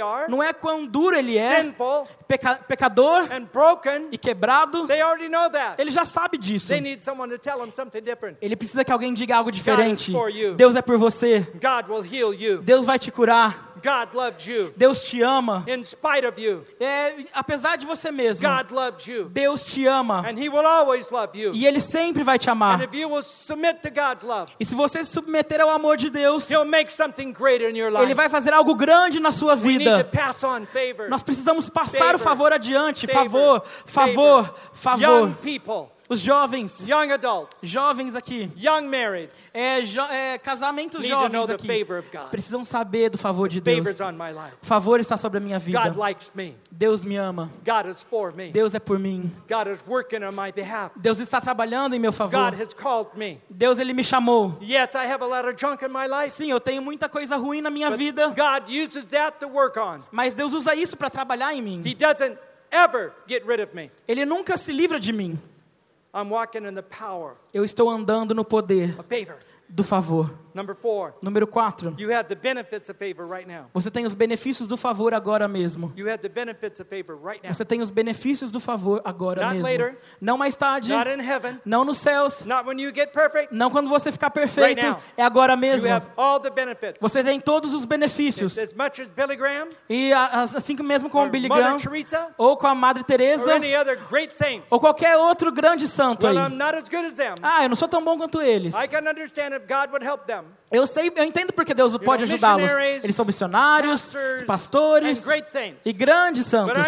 are, não é quão duro ele é, sinful peca- pecador broken. e quebrado. Ele já sabe disso. Ele precisa que alguém diga algo diferente. Deus é por você. Deus vai te curar. God loves you. Deus te ama. In spite of you, É, apesar de você mesmo, God loves you. Deus te ama. And He will always love you. E Ele sempre vai te amar. And if you will submit to God's love, E se você se submeter ao amor de Deus, He'll make something great in your Ele life. vai fazer algo grande na sua We need to vida. pass on favor. Nós precisamos passar o Favor. favor adiante. Favor. Favor, favor, Young favor. people, Os jovens, young adults, jovens aqui, young marrieds é, jo- é, casamentos need jovens the aqui, favor of God. precisam saber do favor de Deus. O favor está sobre a minha vida. God likes me. Deus me ama. God is for me. Deus é por mim. God is working on my behalf. Deus está trabalhando em meu favor. God has called me. Deus ele me chamou. Yes, I have a lot of junk in my life. Sim, eu tenho muita coisa ruim na minha vida, mas Deus usa isso para trabalhar em mim. Ele nunca se livra de mim. Eu estou andando no poder do favor. Number four, Número 4. you have the benefits of favor right now. Você tem os benefícios do favor agora mesmo. You have the benefits of favor right now. Você tem os benefícios do favor agora Not mesmo. later. Não mais tarde, Not in heaven, não nos céus, not when you get perfect. não quando você ficar perfeito, é agora You mesmo. Você tem todos os benefícios. E assim mesmo com o Billy Graham, ou com a Madre Teresa, ou qualquer outro grande santo aí. Well, I'm not as good as them. Ah, eu não sou tão bom quanto eles. Eu sei, eu entendo porque Deus pode ajudá-los. Eles são missionários, pastores e grandes santos.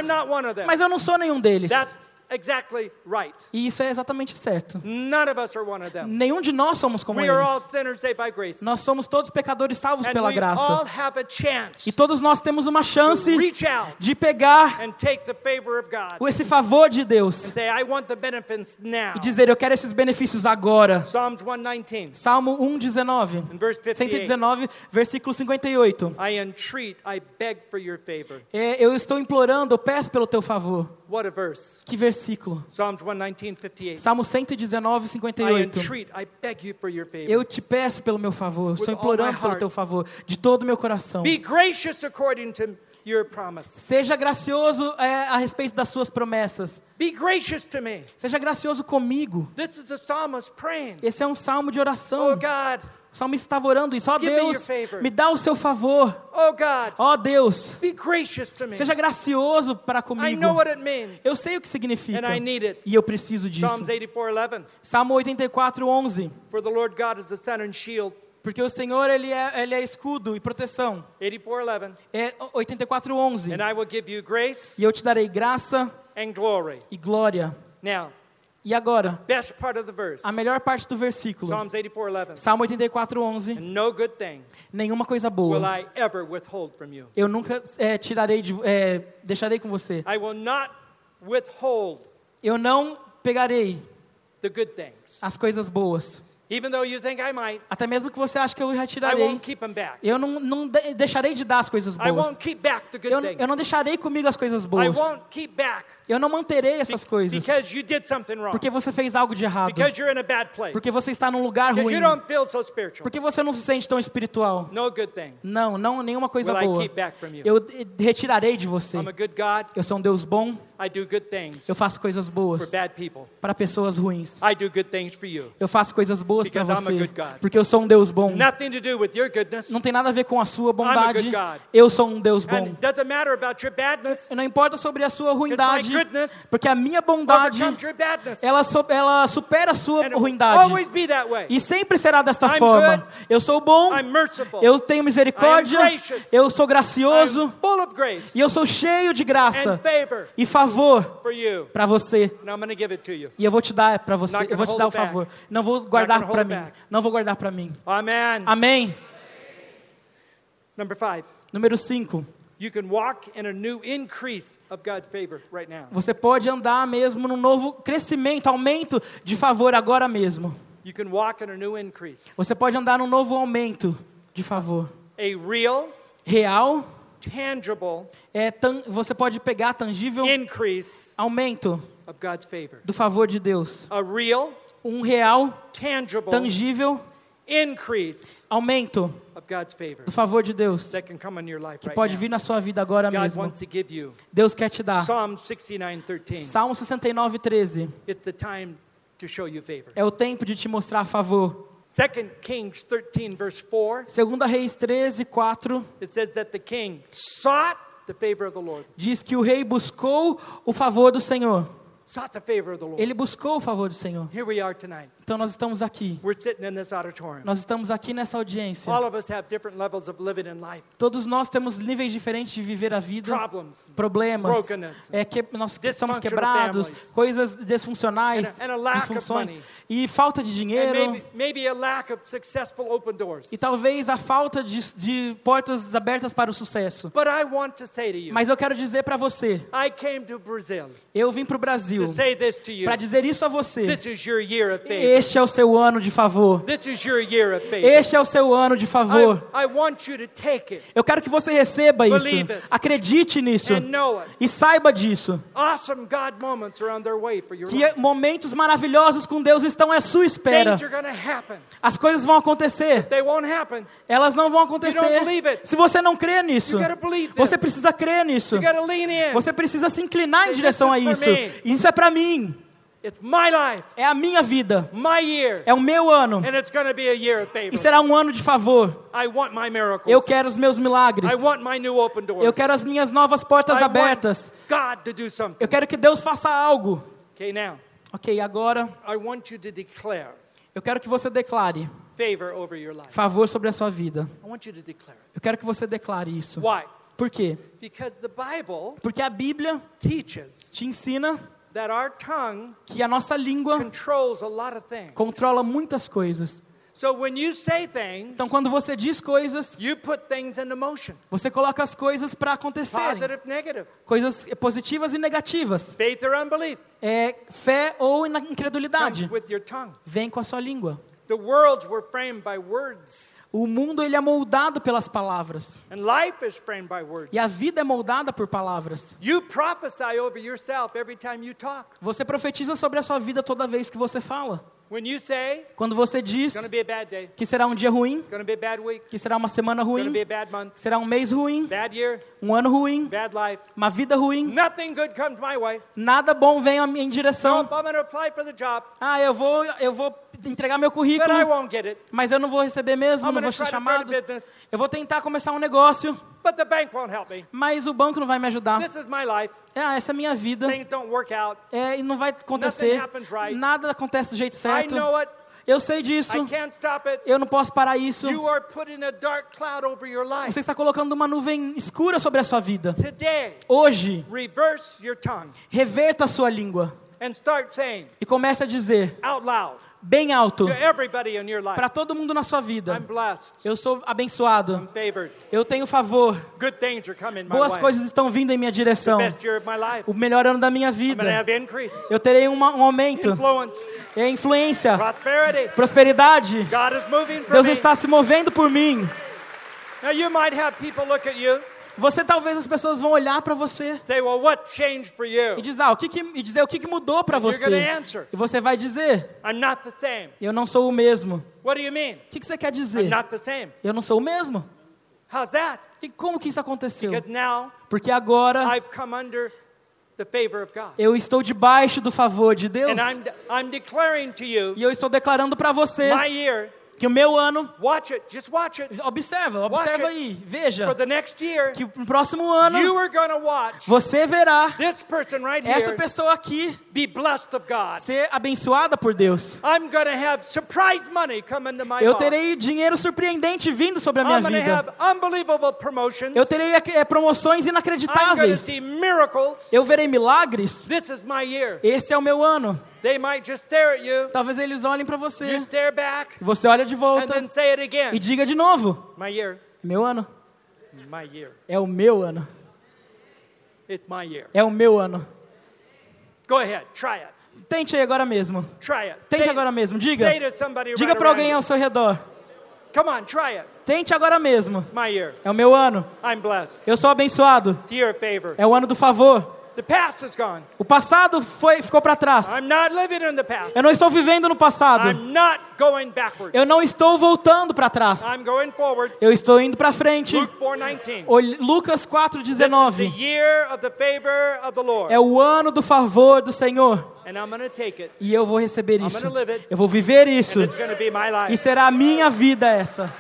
Mas eu não sou nenhum deles. That's exactly right. E isso é exatamente certo. None of us are one of them. Nenhum de nós somos como We are eles. all sinners saved by grace. Nós somos todos pecadores salvos And pela we all graça. have a chance E todos nós temos uma to chance reach out de pegar and take the favor of God esse favor de Deus and say, I want the benefits now. e dizer: Eu quero esses benefícios agora. Psalms 119 Salmo 119, and verse 58. 119, versículo 58. I entreat, I beg for your favor. É, eu estou implorando, eu peço pelo teu favor. What a verse. Que versículo? Psalms 119, 58. Salmo 119, I 58. entreat, I beg you for your favor. Eu te peço pelo meu favor, estou implorando pelo teu favor, de todo o meu coração. Be gracious according to your promise. Seja gracioso é, a respeito das suas promessas. Be gracious to me. Seja gracioso comigo. This is the psalmist praying. Esse é um salmo de Oh oração. God, O salmista estava orando isso. Ó Deus, me dá o seu favor. oh Ó Deus, be gracious to me. seja gracioso para I comigo. know what it means. Eu sei o que significa. And I need it. E eu preciso disso. Psalms 84, 11. Salmo 84, 11. For the Lord God is the sun and shield. Porque o Senhor, Ele é, ele é escudo e proteção. 84, 11. É 84, 11. And I will give you grace E eu te darei graça and glory. e glória. Now, E agora, a melhor parte do versículo. Psalms 84:11. Salmo 84, 11. And no good thing Nenhuma coisa boa. Eu nunca é, tirarei de, é, deixarei com você. Eu não pegarei as coisas boas. Even though you think I might, Até mesmo que você ache que eu I retirarei. won't keep them back. Eu não, não de- deixarei de dar as coisas I boas. won't keep back the good Eu, things. eu não deixarei comigo as coisas I boas. won't keep back Eu não manterei essas coisas. because you did something wrong. Porque você fez algo de errado. Because you're in a bad place. Porque você está num lugar ruim. you don't feel so spiritual. Porque você não se sente tão espiritual. No good thing Não, não, nenhuma coisa boa. Eu retirarei de você. I'm a good God. Eu sou um Deus bom. I do good things Eu faço coisas for boas bad people. para pessoas ruins. I do good things for you. Eu faço coisas boas para você. Porque eu sou um Deus bom. Não tem nada a ver com a sua bondade. Eu sou um Deus bom. badness. Não importa sobre a sua ruindade. Porque a minha bondade, ela, ela supera a sua ruindade. E sempre será desta forma. Eu sou bom. Eu tenho misericórdia. Eu sou gracioso. E eu sou cheio de graça e favor para você. E eu vou te dar para você. Eu vou te dar o favor. Não vou guardar para mim. Não vou guardar para mim. Amen. Amém. Number five, Número 5. you can walk in a new increase of God's favor right now. Você pode andar mesmo num novo crescimento, aumento de favor agora mesmo. You can walk in a new increase. Você pode andar num novo aumento de favor. A real, Real tangible é tan- você pode pegar tangível increase aumento do favor de Deus. A real, Um real tangible tangível increase aumento of God's favor do favor de Deus right pode vir na sua vida agora mesmo. Deus quer te dar. Psalm 69:13. Salmo 69, 13. It's the time to show you favor. É o tempo de te mostrar favor. 2 Kings 13 verse 4, Segunda Reis 13, 4 it says that the king sought the favor of the Lord. diz que o rei buscou o favor do Senhor. Sought the favor of the Lord. Ele buscou o favor do Senhor. Então nós estamos aqui. We're sitting in this auditorium. Nós estamos aqui nessa audiência. Todos nós temos níveis diferentes de viver a vida, Problems problemas, é que nós somos Dysfunctional quebrados, families. coisas disfuncionais, And a- and a lack of disfunções money. e falta de dinheiro maybe, maybe a lack of successful open doors. e talvez a falta de, de portas abertas para o sucesso. But I want to say to you, Mas eu quero dizer para você, I came to Brazil eu vim para o Brasil para dizer isso a você. This is your year of favor. Este é o seu ano de favor. Este é o seu ano de favor. Eu quero que você receba isso. Acredite nisso. E saiba disso. Que momentos maravilhosos com Deus estão à sua espera. As coisas vão acontecer. Elas não vão acontecer. Se você não crê nisso, você precisa crer nisso. Você precisa se inclinar em direção a "This is isso. for me." Isso é para mim. It's my life, É a minha vida. my year, É o meu ano. and it's going to be a year of favor. E será um ano de favor. I want my miracles. Eu quero os meus milagres. I want my new open doors. Eu quero as minhas novas portas I abertas. want God to do something. Eu quero que Deus faça algo. Okay, now Ok, agora I want you to declare eu quero que você declare favor over your life. favor sobre a sua vida. I want you to declare it. Eu quero que você declare isso. Why? Por quê? Because the Bible Porque a Bíblia teaches te ensina que a nossa língua controls a lot of things. controla muitas coisas. So when you say things, Então, quando você diz coisas, you put things into motion, você coloca as coisas para acontecerem. Coisas positivas e negativas. faith or unbelief. É fé ou incredulidade. with your tongue. Vem com a sua língua. The worlds were framed by words, O mundo ele é moldado pelas palavras. and life is framed by words. E a vida é moldada por palavras. You prophesy over yourself every time you talk. Você profetiza sobre a sua vida toda vez que você fala. When you say Quando você diz it's going to be a bad day, que será um dia ruim, it's going to be a bad week, que será uma semana ruim, be a bad month, que será um mês ruim, bad year, um ano ruim, bad life, uma vida ruim, nothing good comes my way. nada bom vem a minha em direção. Nope, I'm going to apply for the job, Ah, eu vou, eu vou entregar meu but currículo, mas eu não vou receber mesmo, não vou ser chamado. Eu vou tentar começar um negócio, but the bank won't help me. mas o banco não vai me ajudar. Ah, essa é a minha vida. É, e não vai acontecer. Nada acontece do jeito certo. Eu sei disso. Eu não posso parar isso. Você está colocando uma nuvem escura sobre a sua vida. Hoje, reverse your tongue reverta a sua língua. e comece a dizer out loud bem alto para todo mundo na sua vida: Eu sou abençoado, eu tenho favor, boas coisas estão vindo em minha direção. O melhor ano da minha vida. Eu terei um aumento, é influência, prosperidade. Deus está se movendo por mim. Você talvez as pessoas vão olhar para você say, "Well, what changed for e you?" dizer, ah, o que que, e dizer o que, que mudou para você. answer. E você vai dizer, I'm not the same. eu não sou o mesmo. What do you mean? O que, que você quer I'm dizer? not the same. Eu não sou o mesmo. How's that? E como que isso aconteceu? Because now Porque agora I've come under the favor of God. eu estou debaixo do favor de Deus And I'm, I'm declaring to you, e eu estou declarando para você my que o meu ano, watch it, just watch it. observa, Watch observa it. aí, veja, For the next year, que no próximo ano you are watch você verá this person right essa here pessoa aqui be blessed of God. ser abençoada por Deus. I'm have surprise money come into my Eu terei dinheiro surpreendente vindo sobre a minha I'm vida. have unbelievable promotions. Eu terei eh, promoções I'm inacreditáveis. see miracles. Eu verei milagres. This is my year. Esse é o meu ano. They might just stare at you. Talvez eles olhem para You você. stare back E você olha de and volta then say it e diga de novo: My year. Meu ano. My year. É o meu ano. It's my year. É o meu ano. Go ahead. Try it. Tente agora mesmo. Try it. Tente Say- agora mesmo. Diga. Say to somebody Diga right para alguém ao seu redor. Come on, try it. Tente agora mesmo. My year. É o meu ano. I'm blessed. Eu sou abençoado. It's your favor. É o ano do favor. O passado foi, ficou para trás. I'm not living in the past. Eu não estou vivendo no passado. Eu não estou voltando para trás. Eu estou indo para frente. Luke 4:19. Ol- Lucas This is 4:19. the year of the favor of the Lord. É o ano do favor do Senhor. And I'm going to take it. E eu vou receber isso. Eu vou viver isso. E será a minha vida essa.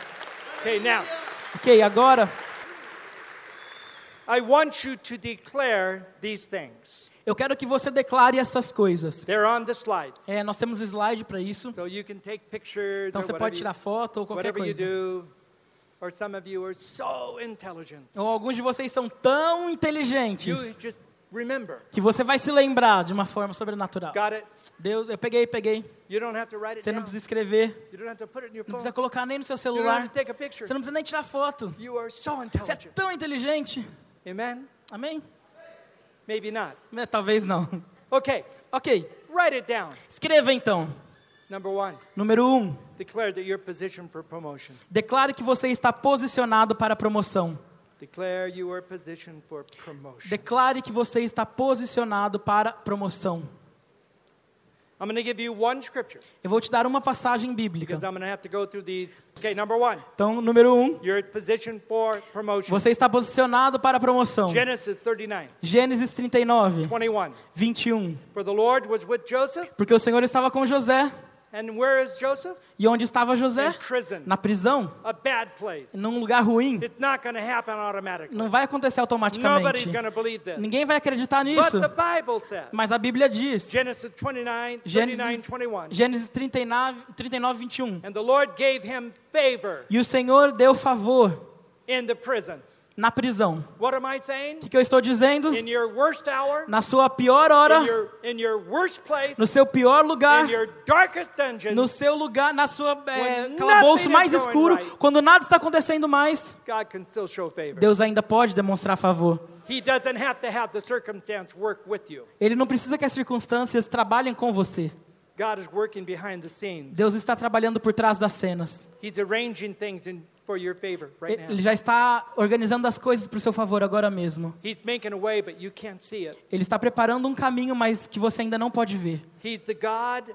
Ok, agora I want you to declare these things. eu quero que você declare essas coisas. They're on the slides. É, nós temos slide para isso. So you can take pictures Então or você pode tirar foto ou qualquer coisa. do. Or some of you are so intelligent. Ou alguns de vocês são tão You inteligentes just remember. que você vai se lembrar de uma forma sobrenatural. Got it? Deus, eu peguei, peguei. You don't have to write it Você não precisa escrever, You don't have to put it in your não precisa colocar nem no seu You don't celular. have to take a picture. Você não precisa nem tirar foto. You are so Você é tão inteligente. Amen? Amém? Maybe not. É, Talvez não. Okay, Ok, write it down. escreva então. Number one, Número um, declare that you're positioned for promotion. declare que você está posicionado para a promoção. Declare you are positioned for promotion. Declare que você está posicionado para promoção. I'm going to give you one scripture Eu vou te dar uma passagem bíblica. because I'm going to have to go through these. Okay, number one, Então, número um, you're positioned for promotion. você está posicionado para a promoção. Genesis 39, Gênesis 39, 21. 21. For the Lord was with Joseph, Porque o Senhor estava com José. And where is Joseph? E onde estava In José? prison, Na prisão, a bad place. num lugar ruim. It's not going to happen automatically. Não vai acontecer Nobody's automaticamente. going to believe this. Ninguém vai acreditar But nisso. the Bible says, Mas a Bíblia diz, Genesis 29, 39, Gênesis, 21. Gênesis 39, 39, 21. And the Lord gave him favor E o Senhor deu favor in the prison. Na prisão. What am I saying? O que, que eu estou dizendo? In your worst hour, Na sua pior hora, in your, in your worst place, no seu pior lugar, in your darkest dungeon, no seu lugar, na sua é, When calabouço mais escuro, right. quando nada está acontecendo mais, God can still show favor. Deus ainda pode demonstrar favor. He doesn't have to have the circumstance work with you. Ele não precisa que as circunstâncias trabalhem com você. God is working behind the scenes. Deus está trabalhando por trás das cenas. He's arranging things in, for your favor right Ele já está organizando as coisas para o seu favor agora mesmo. He's making a way, but you can't see it. Ele está preparando um caminho, mas que você ainda não pode ver. He's the God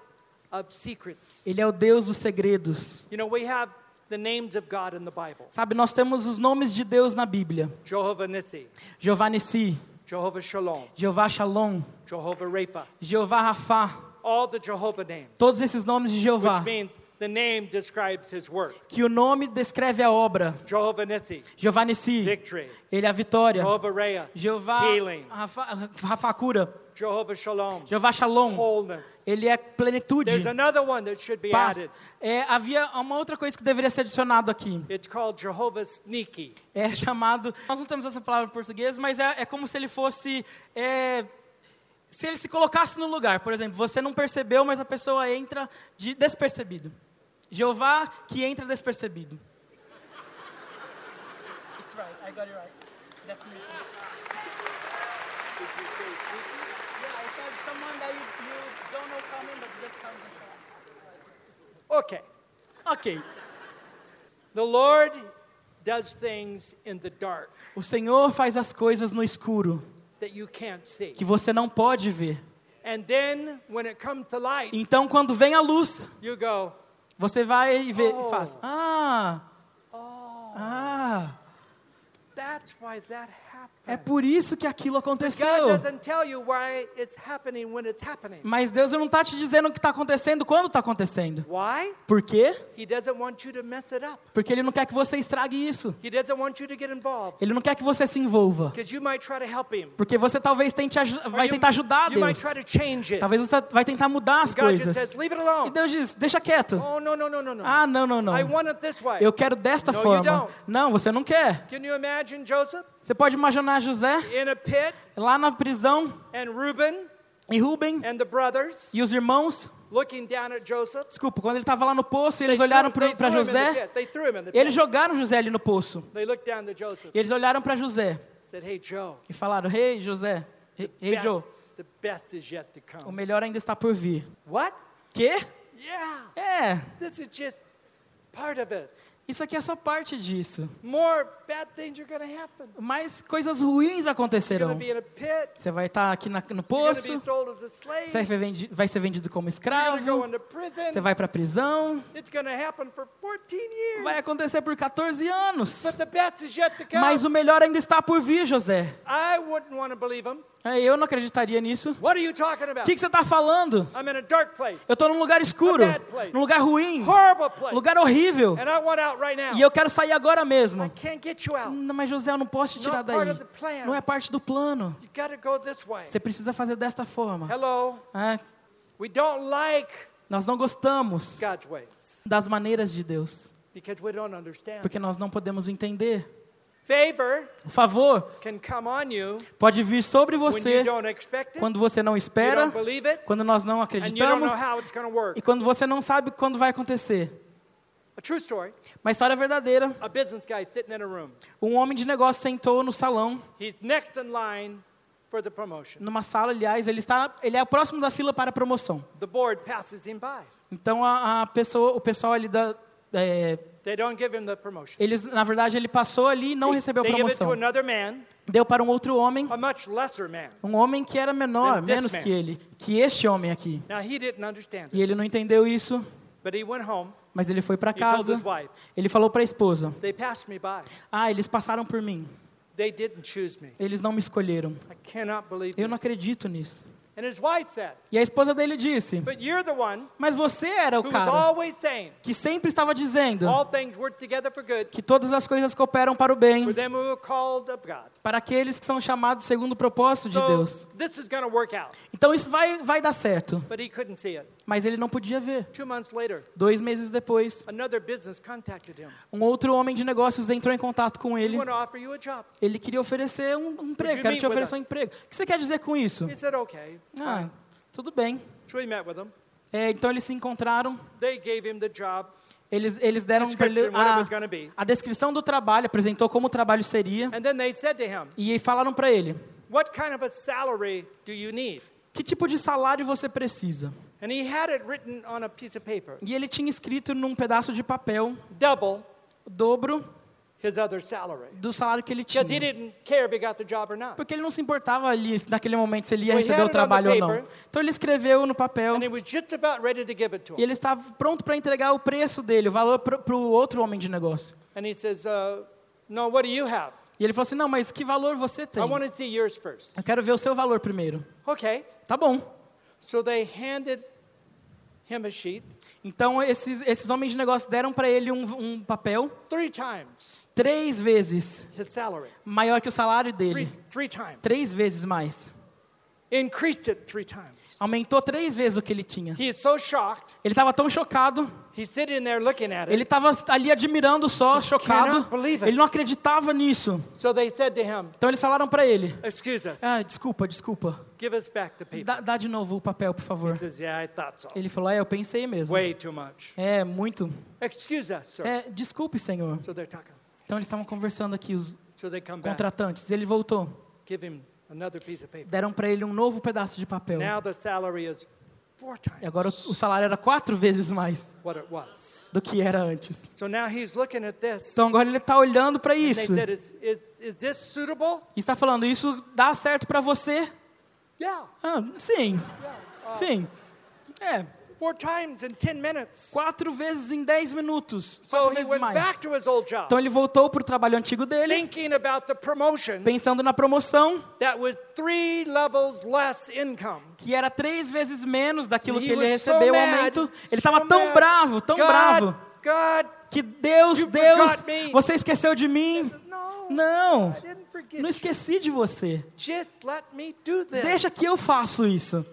of secrets. Ele é o Deus dos segredos. You know, we have the names of God in the Bible. Sabe, nós temos os nomes de Deus na Bíblia. Jehovah Nissi, Jeová Nissi, Jehovah Shalom, Jeová Shalom, Rapha, Jeová Rafá. all the Jehovah names, Todos esses nomes de Jeová. which means the name describes his work. Que o nome descreve a obra. Jehovah Nissi, Jeová Nissi, victory. ele é a vitória. Jehovah Rea, Jeová Healing. Rafa, Rafa cura. Jehovah Shalom, Jeová Shalom, wholeness. ele é plenitude. There's another one that should be Paz. added. É, havia uma outra coisa que deveria ser adicionado aqui. It's called Jehovah Sneaky. É chamado. Nós não temos essa palavra em português, mas é, é como se ele fosse. é, Se ele se colocasse no lugar, por exemplo, você não percebeu, mas a pessoa entra de despercebido. Jeová que entra despercebido. It's right. I got it right. Definition. Yeah, I said someone that you, you don't know coming, but just comes Okay. Ok. The Lord does things in the dark O Senhor faz as coisas no escuro, that you can't see. que você não pode ver. And then when it comes to light, Então, quando vem a luz, you go, você vai e vê Oh. e faz. Ah, oh, ah. that's why that É por isso que aquilo aconteceu. Mas Deus não está te dizendo o que está acontecendo quando está acontecendo. Por quê? Porque Ele não quer que você estrague isso. Ele não quer que você se envolva. Porque você talvez tente vai tentar ajudar Deus. Talvez você vai tentar mudar as coisas. E. Deus diz, deixa quieto. Oh. Ah, não, não, não. Eu quero desta forma. Não, você não quer. Can you imagine Joseph Você pode imaginar José pit lá na prisão and Reuben e the brothers e os irmãos. looking down at Joseph? Desculpa, quando ele estava lá no poço, eles olharam para José. Eles jogaram José ali no poço. Joseph. E eles olharam para José Said, "Hey Joe, e falaram: Ei, José. Ei, best- Joe. O come." melhor ainda está por vir. What? Quê? Yeah, É, this is just part of it. Isso aqui é só parte disso. Mas coisas ruins acontecerão. Você vai estar aqui na- no poço, você vai vai ser vendido como escravo, você vai para a prisão. It's going to happen for 14 years. Vai acontecer por 14 anos. Mas o melhor ainda está por vir, José. É, Eu não acreditaria nisso. O que, que você está falando? Eu estou num lugar escuro, num lugar ruim, place, lugar horrível. E eu quero sair agora mesmo. Mas José, eu não posso te tirar daí. Não é parte do plano. Você precisa fazer desta forma. É, nós não gostamos das maneiras de Deus, porque nós não podemos entender. Favor O favor can come on you pode vir sobre when você you don't expect it, quando você não you espera, don't believe it, quando nós não and you don't know acreditamos how it's going to work. e quando você não sabe quando vai acontecer. A true story. Uma história verdadeira. A business guy sitting in a room. Um homem de negócio sentou no salão, He's next in line for the promotion. numa sala, aliás, ele está, ele é próximo da fila para a promoção. The board passes him by. Então a, a pessoa, o pessoal ali da, é, They don't give him the promotion. eles, na verdade, ele passou ali e não recebeu promoção. Deu para um outro homem, um homem que era menor, menos que ele, que este homem aqui. E ele não entendeu isso, but he went home. mas ele foi para casa. his wife, Ele falou para a esposa: "They passed me by. Ah, eles passaram por mim. They didn't choose me. Eles não me escolheram. Eu não this." acredito nisso. And his wife said, E a esposa dele disse: "But you're the one Mas você era o cara que sempre estava dizendo que todas as coisas cooperam para o for bem, them who are called of God." para aqueles que são chamados segundo o propósito de Deus. Então isso vai, vai dar certo. Mas ele não podia ver. Dois meses depois, um outro homem de negócios entrou em contato com ele. Ele queria oferecer um, um emprego, quero te oferecer um emprego. O que você quer dizer com isso? Ah, fine." tudo bem. É, então eles se encontraram, eles, eles deram ele it a, a descrição do trabalho, apresentou como o trabalho seria, e falaram para ele, What kind of a salary do you need? que tipo de salário você precisa? And he had it written on a piece of paper E ele tinha escrito num pedaço de papel double dobro his other salary. do salário que ele Because he tinha. didn't care if he got the job or not. Porque ele não se importava ali, naquele momento, se ele ia So receber o trabalho ou não. paper. Então ele escreveu no papel And he was just about ready to give it to e him. ele estava pronto para entregar o preço dele, o valor para o outro homem de negócio. And he says, uh, No, what do you have? E ele falou assim: Não, mas que valor você tem? I want to see yours first. Eu quero ver o seu valor primeiro. Okay. Tá bom. So they handed him a sheet Então esses, esses homens de negócio deram para ele um, um papel three times três vezes his salary. maior que o salário Three, dele. three times. Três vezes mais. Increased it three times. Aumentou três vezes o que ele tinha. He is so shocked. Ele estava tão chocado. He's sitting there looking at Ele it. estava ali admirando só, chocado. cannot believe it. Ele não acreditava nisso. So they said to him, Então eles falaram para ele: Excuse us, ah, desculpa, desculpa. give us back the paper. Dá, dá de novo o papel, por favor. He says, Yeah, I thought so. Ele falou: é, eu pensei mesmo. Way too much. É, muito. Excuse us, sir. É, desculpe, Senhor. So they're talking. Então eles estavam conversando aqui, os So come back, contratantes. Ele voltou. give him another piece of paper. Deram para ele um novo pedaço de papel. Now the salary is four E agora o, salário era quatro vezes mais do que era antes. So now he's looking at this. Então agora ele está olhando para isso. E está falando: isso dá certo para você? Ah, sim, sim. É, Four times in 10 minutes. quatro vezes em dez minutos. So Quatro vezes went mais. back to his old job, Então ele voltou para o trabalho antigo dele, thinking about the promotion pensando na promoção, that was three levels less income. que era três vezes menos daquilo que ele so recebeu, o aumento. Ele so estava tão bravo, tão God, bravo, God, que Deus, Deus, você esqueceu de mim. Não, não esqueci de você. Deixa que eu faço isso.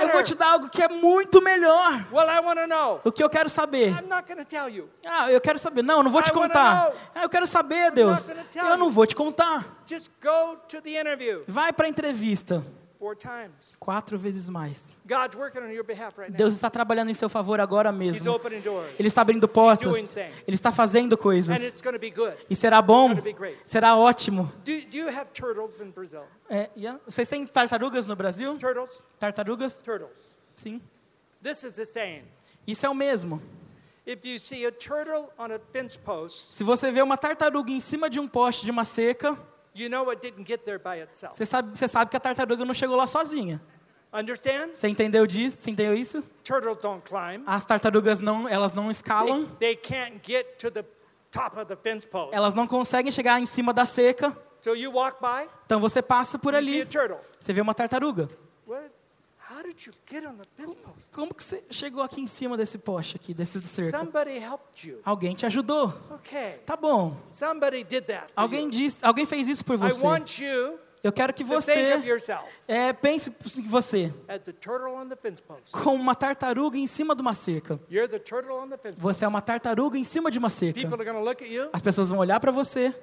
Eu vou te dar algo que é muito melhor. Well, I want to know. O que eu quero saber? I'm not going to tell you. Ah, eu quero saber. Não, eu não vou te I contar. Ah, eu quero saber, Deus. Eu não vou te contar. Just go to the interview Vai para a entrevista. Four times. Quatro vezes mais. God's working on your behalf right now. Deus está trabalhando em seu favor agora mesmo. Ele está abrindo portas. Ele está fazendo coisas. And it's going to be good. E será bom. gonna be great. Será ótimo. Do, do you have turtles in Brazil? É, yeah. Vocês têm tartarugas no Brasil? Turtles? Tartarugas? Turtles. Sim. This is the saying. Isso é o mesmo. If you see a turtle on a fence post, Se você vê uma tartaruga em cima de um poste de uma cerca, you know it didn't get there by itself. você sabe, você sabe que a tartaruga não chegou lá sozinha. Understand? Você entendeu disso? Você entendeu isso? Turtles don't climb. As tartarugas não, elas não They, escalam, they can't get to the top of the fence post. elas não conseguem chegar em cima da cerca. So you walk by, Então você passa por ali, você vê uma tartaruga. What? How did you get on the? Como que você chegou aqui em cima desse poste aqui, desse cerca? Somebody helped you. Alguém te ajudou. Okay. Tá bom. Somebody did that. Alguém disse, alguém fez isso por I você. want you Eu quero que você é, pense em você como uma tartaruga em cima de uma cerca. Você é uma tartaruga em cima de uma cerca. As pessoas vão olhar para você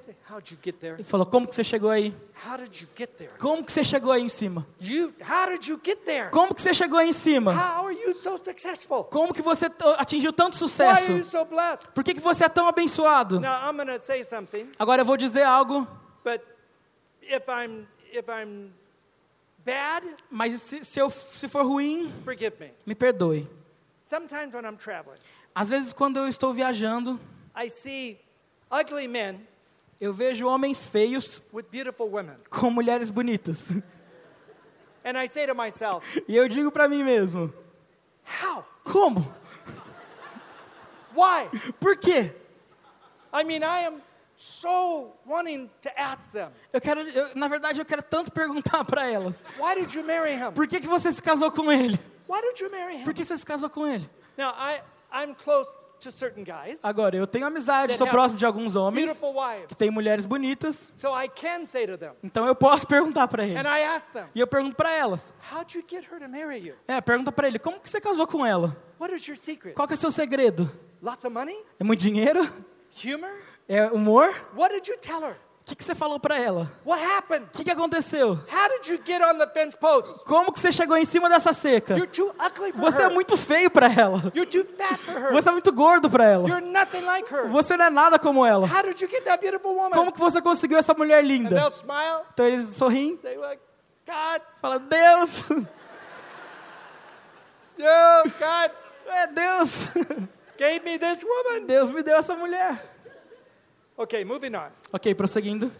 e falar: Como que você chegou aí? Como que você chegou aí em cima? Como que você chegou aí em cima? Como que você atingiu tanto sucesso? Por que, que você é tão abençoado? Agora eu vou dizer algo, but if I'm if I'm bad, mas se, se, eu, se for ruim, forgive me. me perdoe. Sometimes when I'm traveling, Às vezes, quando eu estou viajando, I see ugly men eu vejo homens feios with beautiful women, com mulheres bonitas. and I say to myself, (laughs) E eu digo para mim mesmo: "How? Como? Why?" Por quê? I mean, I am so wanting to ask them, Eu quero, eu- na verdade, eu quero tanto (laughs) perguntar para elas: "Why did you marry him? Por que, que você se casou com ele? Why did you marry him?" Por que você se casou com ele? Now, I I'm close to certain guys, Agora, eu tenho amizade, sou próximo de alguns homens beautiful wives, que têm mulheres bonitas, so I can say to them, então eu posso perguntar para ele. and I ask them, E eu pergunto para elas. "How'd you get her to marry you? É, pergunta para ele: Como que você casou com ela? What is your secret? Qual que é seu segredo? Lots of money? É muito dinheiro? Humor? É humor? What did you tell her? O que, que você falou para ela? O que, que aconteceu? Como que você chegou em cima dessa for Você é muito feio para ela. Você é muito gordo para ela. Você não é nada como ela. Como que você conseguiu essa mulher linda? Então eles sorriem, falam: Deus, God é Deus, gave me this woman. Deus me deu essa mulher. Okay, moving on. Ok, prosseguindo.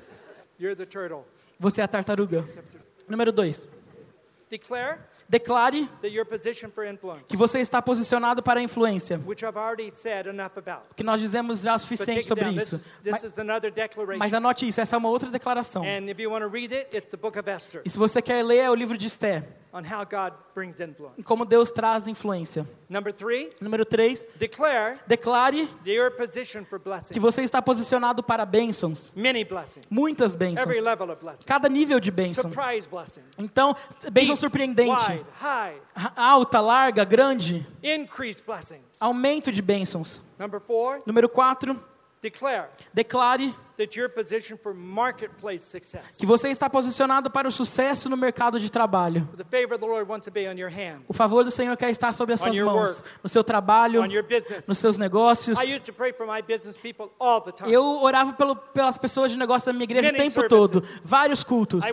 You're the turtle. Você é a tartaruga. Número dois. Declare Declare that your position for influence, que você está posicionado para a influência. which I've already said enough about. Que nós dizemos já o take suficiente sobre down. This, isso. is- this Mas, is another declaration. mas anote isso, essa é uma outra declaração. And if you want to read it, it's the book of Esther. E se você quer ler, é o livro de Esther. On how God brings influence. como Deus traz influência. Number three, Número 3, declare declare your position for que você está posicionado para bênçãos, Many blessings, muitas bênçãos, every level of blessing. cada nível de bênção. Surprise blessing. Então, bênção Deep, surpreendente, Wide, high, alta, larga, grande, blessings. aumento de bênçãos. Number four, Número 4, declare declare that your position for marketplace success. que você está posicionado para o sucesso no mercado de trabalho. O favor do Senhor quer estar sobre as suas mãos, no seu trabalho, nos seus negócios. Eu orava pelo, pelas pessoas de negócio da minha igreja o tempo todo, vários cultos.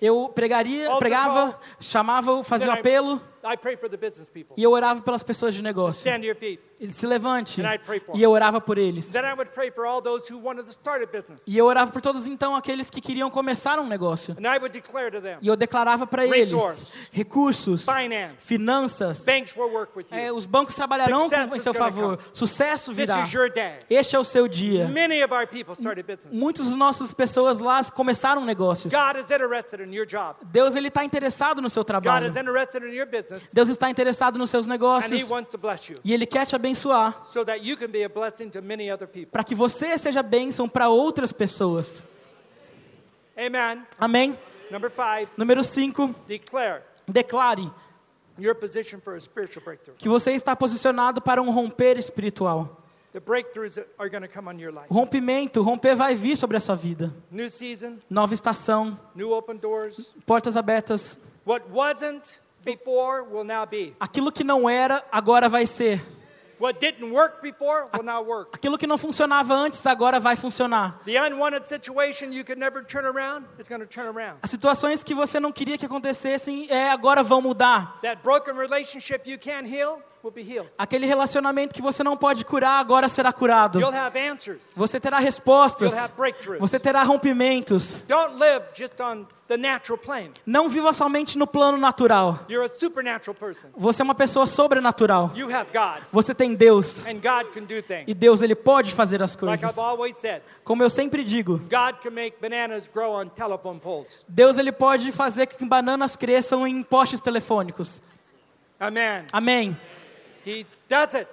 Eu pregaria, pregava, chamava, fazia I- apelo e eu orava pelas pessoas de negócio. Ele se levante e eu orava por eles. Then I would pray for all those who wanted to start a business. E eu orava por todos então aqueles que queriam começar um negócio. E eu declarava para eles recursos, finanças. É, os bancos trabalharão em seu favor. Sucesso virá. Este é o seu dia. Muitas das nossas pessoas lá começaram negócios. Deus ele está interessado no seu trabalho. Deus está interessado nos seus negócios e ele quer te abençoar para que você seja bênção para outras pessoas. Amen. Amém? Number five, Número 5, declare declare your position for a spiritual breakthrough. que você está posicionado para um romper espiritual. The breakthroughs are going to come on your life. O rompimento, romper vai vir sobre a sua vida. New season, Nova estação, new open doors. portas abertas. What wasn't before will now be. Aquilo que não era, agora vai ser. What didn't work before will now work. Aquilo que não funcionava antes, agora vai funcionar. The unwanted situation you could never turn around is going to turn around. As situações que você não queria que acontecessem, é, agora vão mudar. That broken relationship you can't heal. Aquele relacionamento que você não pode curar, agora será curado. You'll have answers. Você terá respostas. Você terá rompimentos. Don't live just on the natural plane. Não viva somente no plano natural. You're a supernatural person. Você é uma pessoa sobrenatural. Você tem Deus. and God can do things. E Deus, ele pode fazer as Like coisas. I've always said, Como eu sempre digo, God can make bananas grow on telephone poles. Deus ele pode fazer que bananas cresçam em postes telefônicos. Amen. Amém. He does it.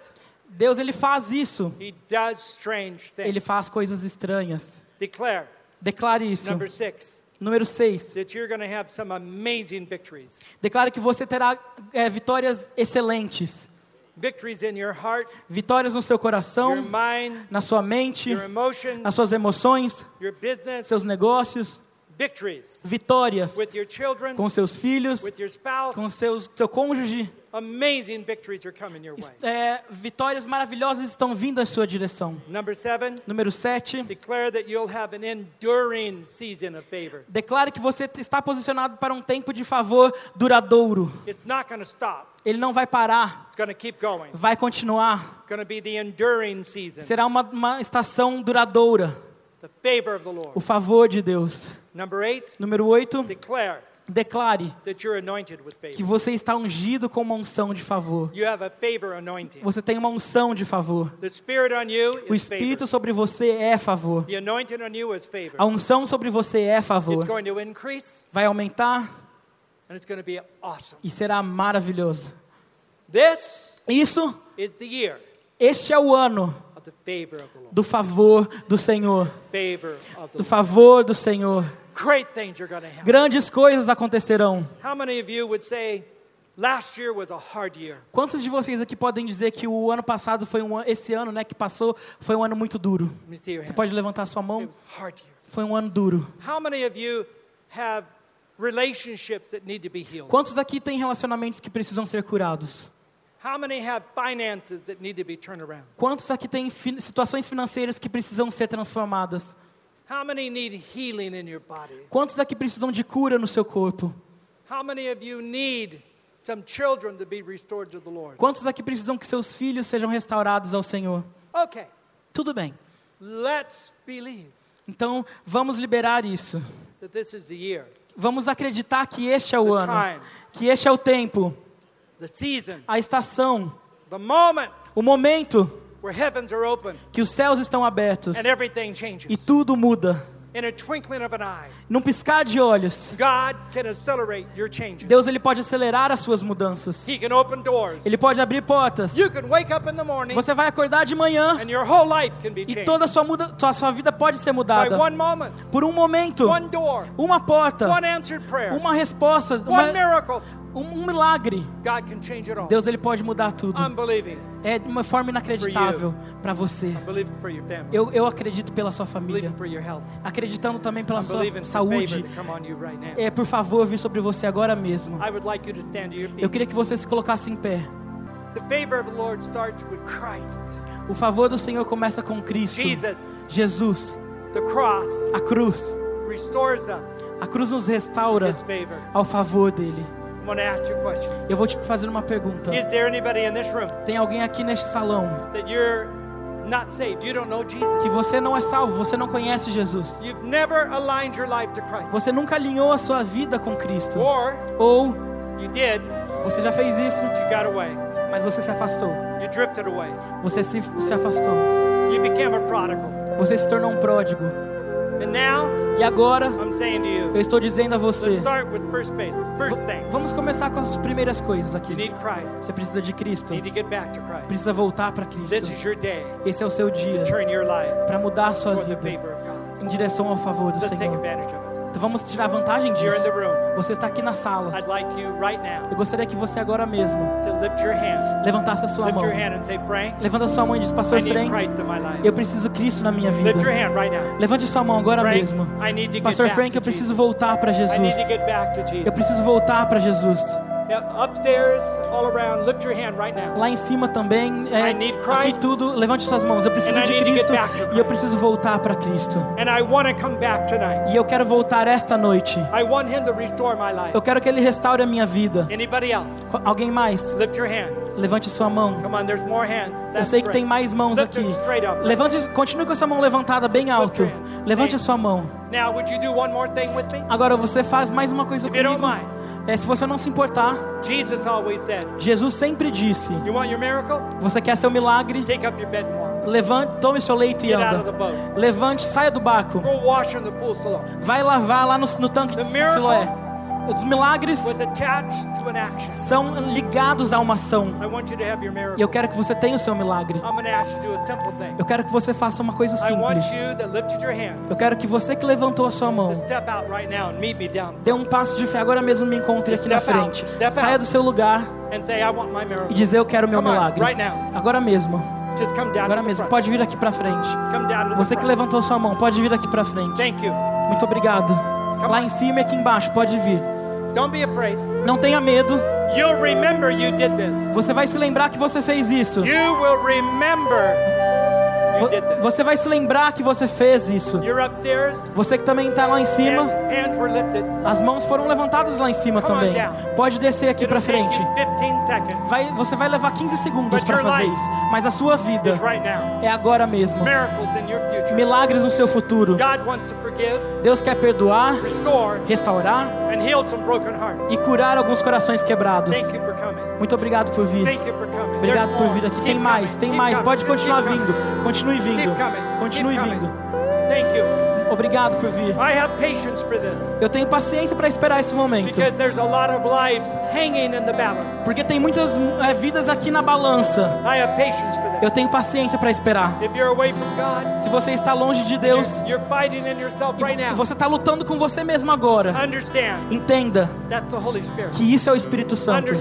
Deus ele faz isso. He does strange things. Ele faz coisas estranhas. Declare, Declare isso. number six, Número 6. that you're going to have some amazing victories. Declare que você terá é, vitórias excelentes. Victories in your heart, Vitórias no seu your coração, mind, na sua mente, your emotions, nas suas emoções, your business. seus negócios. Vitórias with your children, com seus filhos, with your spouse. com seus, seu cônjuge. Amazing victories are coming your way. É, vitórias maravilhosas estão vindo à sua direção. Number seven, Número 7. declare that you'll have an enduring season of favor. Declare que você está posicionado para um tempo de favor duradouro. It's not going to stop. Ele não vai parar, It's going to keep going. vai continuar. It's going to be the enduring season, Será uma, uma estação duradoura. O favor de Deus. Número 8. declare que você está ungido com uma unção de favor. Você tem uma unção de favor. O. Espírito sobre você é favor. A unção sobre você é favor. Vai aumentar e será maravilhoso. Isso, este é o ano do favor do Senhor. Do favor do Senhor. Grandes coisas acontecerão. Quantos de vocês aqui podem dizer que o ano passado foi um esse ano, né, que passou, foi um ano muito duro? Você pode levantar sua mão? Foi um ano duro. Quantos aqui têm relacionamentos que precisam ser curados? How many have finances that need to be turned around? Quantos aqui têm situações financeiras que precisam ser transformadas? How many need healing in your body? Quantos aqui precisam de cura no seu corpo? How many of you need some children to be restored to the Lord? Quantos aqui precisam que seus filhos sejam restaurados ao Senhor? Okay, Tudo bem. let's believe Então, vamos liberar isso. that this is the year, Vamos acreditar que este é o the ano, time, que este é o tempo, a estação, the moment o momento where heavens are open que os céus estão abertos and everything changes. e tudo muda. In a twinkling of an eye, num piscar de olhos, God can accelerate your changes. Deus ele pode acelerar as suas mudanças. He can open doors. Ele pode abrir portas. You can wake up in the morning Você vai acordar de manhã and your whole life can be e toda a sua, muda, sua, sua vida pode ser by mudada one moment, por um momento, one door, uma porta, one answered prayer, uma resposta, one uma, miracle. Um, milagre. Deus ele pode mudar tudo. É de uma forma inacreditável para você. Eu, eu acredito pela sua família, acreditando também pela sua saúde. É, por favor, vir sobre você agora mesmo. Eu queria que você se colocasse em pé. The favor of the Lord starts with Christ. O favor do Senhor começa com Cristo. Jesus, Jesus, the cross, a cruz. restores us A cruz nos restaura ao favor dele. Eu vou te fazer uma pergunta. Tem alguém aqui neste salão que você não é salvo, você não conhece Jesus. Você nunca alinhou a sua vida com Cristo. Ou você já fez isso, mas você se afastou. You drifted away. Você se, se afastou. Você se tornou um pródigo. E agora, eu estou dizendo a você: vamos começar com as primeiras coisas aqui. Você precisa de Cristo. Precisa voltar para Cristo. Esse é o seu dia para mudar a sua vida em direção ao favor do Senhor. Vamos tirar vantagem You're in the disso. room. Você está aqui na sala. I'd like you right now Eu gostaria que você agora mesmo levantasse a sua mão. your hand and say, Frank, Levanta a sua mão e diz: Pastor Frank, eu preciso Cristo na minha vida. Lift your hand right now. Levante sua mão agora mesmo. Pastor Frank, eu preciso voltar para Jesus. Eu preciso voltar para Jesus. Yeah, upstairs, all around, lift your hand right now. Lá em cima também, é, I need aqui tudo, levante suas mãos. Eu preciso de Cristo e eu preciso voltar para Cristo. E eu quero voltar esta noite. Eu quero que Ele restaure a minha vida. Alguém mais? Lift your hands. Levante sua mão. Come on, there's more hands. Eu sei que tem mais mãos aqui. Levante, continue com essa mão levantada bem alto. Levante a sua mão. Now, would you do one more thing with me? Agora você faz mais uma coisa comigo. É, se você não se importar, Jesus always said, Jesus sempre disse: You want your miracle? Você quer seu milagre? Take up your bed. Levante, tome seu leito e Get out of the anda. boat. Levante, saia do barco. Go wash in the pool. Vai lavar lá no, no tanque de The miracle Siloé. Os milagres são ligados a uma ação. E eu quero que você tenha o seu milagre. A. Eu quero que você faça uma coisa simples. Eu quero que você que levantou a sua mão dê um passo de fé. Agora mesmo me encontre aqui na frente. Saia do seu lugar e dizer eu quero o meu milagre. Agora mesmo. Agora mesmo. Pode vir aqui pra frente. Você que levantou sua mão, pode vir aqui pra frente. Muito obrigado. Lá em cima e aqui embaixo, pode vir. Don't be afraid. Não tenha medo. You'll remember you did this. Você vai se lembrar que você fez isso. You will remember Você vai se lembrar que você fez isso. Você que também está lá em cima, as mãos foram levantadas lá em cima também. Pode descer aqui take frente. you 15 seconds. Vai, você vai levar 15 segundos para fazer isso. Mas a sua vida é agora mesmo. Milagres no seu futuro. Deus quer perdoar, restaurar e curar alguns corações quebrados. Muito obrigado por vir. Obrigado por vir aqui. Tem mais, tem mais. Pode continuar vindo. Continue vindo. Continue vindo. Obrigado por vir. Eu tenho paciência para esperar esse momento. Porque tem muitas é, vidas aqui na balança. Eu tenho paciência para esperar. Se você está longe de Deus, e você está lutando com você mesmo agora. Entenda que isso é o Espírito Santo.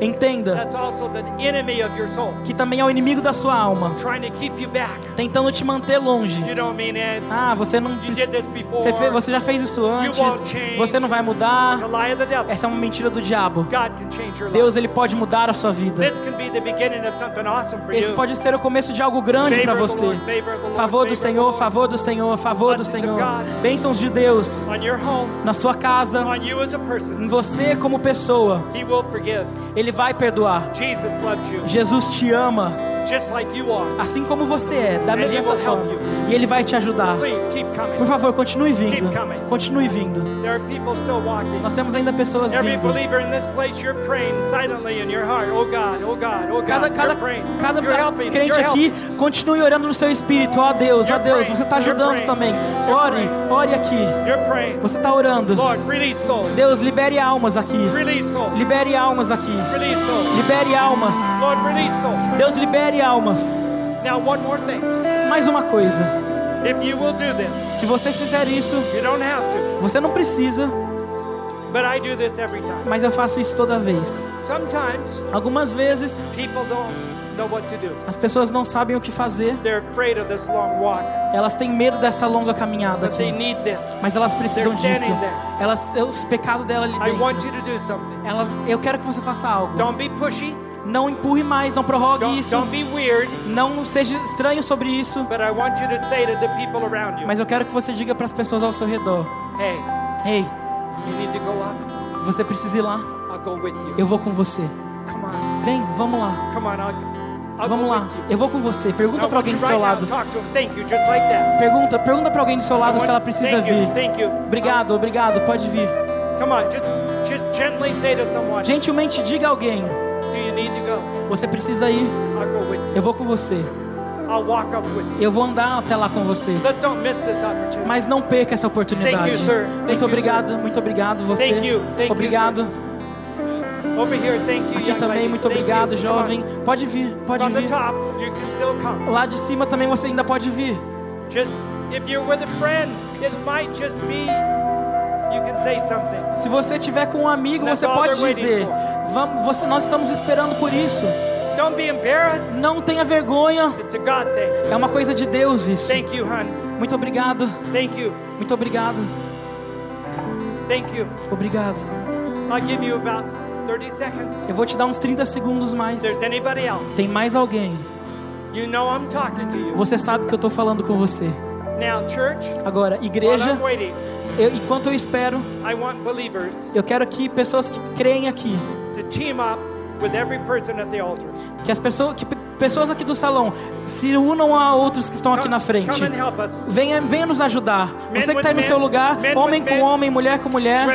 Entenda que também é o inimigo da sua alma, tentando te manter longe. Ah, você não você, fez, você já fez isso antes. Você não vai mudar. Essa é uma mentira do diabo. Deus ele pode mudar a sua vida. Esse pode ser o começo de algo grande para você. Favor do Senhor, favor do Senhor, favor do Senhor. Bênçãos de Deus na sua casa, em você como pessoa. Ele vai perdoar. Jesus te ama, just like you are. assim como você é, da mesma forma. E Ele vai te ajudar. Please keep coming. Por favor, continue vindo. Keep coming. Continue vindo. There are people still walking. Nós temos ainda pessoas Every vindo. believer in this place, you're praying silently in your heart. Oh oh oh. Cada, cada, cada crente aqui, continue orando no seu espírito. Ó Deus, ó You're Deus, você está ajudando também. Ore, ore aqui. Você está orando. Deus, libere almas aqui. Libere almas aqui. Libere almas. Lord, release souls. Deus, libere almas. Now, one more thing. Mais uma coisa. If you will do this, Se você fizer isso, you don't have to, você não precisa, but I do this every time. mas eu faço isso toda vez. Sometimes Algumas vezes people don't know what to do. as pessoas não sabem o que fazer, elas têm medo dessa longa caminhada aqui, need this. mas elas precisam disso. Elas, os pecados dela ali dentro. Elas, eu quero que você faça algo. Não empurre mais, não prorrogue Don't, isso. don't be weird. Não seja estranho sobre isso. But I want you to say to the people around you, Mas eu quero que você diga para as pessoas ao seu redor: hey, Ei, you need to go up. você precisa ir lá. I'll go with you. Eu vou com você. Come on. Vem, vamos lá. Come on. I'll, Vamos lá. Eu vou com você. Pergunta para alguém do seu lado. Pergunta, pergunta para alguém do seu lado se ela precisa vir. Obrigado, obrigado. Pode vir. Gentilmente diga a alguém: Você precisa ir. Eu vou com você. Eu vou andar até lá com você. Mas não perca essa oportunidade. Muito obrigado, muito obrigado você. Thank you. Thank you, Obrigado. Aqui também, muito obrigado, jovem. Pode vir, pode vir. Lá de cima também você ainda pode vir. Just if you're with a friend, it might just be Se você tiver com um amigo, você pode dizer. Vamos, você, nós estamos esperando por isso. Don't be embarrassed. Não tenha vergonha. É uma coisa de Deus isso. Thank you, hon. Muito obrigado. Thank you. Muito obrigado. Thank you. Obrigado. I'll give you about 30 seconds. Eu vou te dar uns 30 segundos mais. Tem mais alguém. you know I'm talking to you. Você sabe que eu estou falando com você. Now, church, Agora, igreja, eu- enquanto eu espero, eu quero que pessoas que creem aqui, to team up with every person at the altar. que as pessoas, que pe- pessoas aqui do salão se unam a outros que estão aqui na frente. Venha, venha nos ajudar. Você que está aí no seu lugar, homem com homem, mulher com mulher.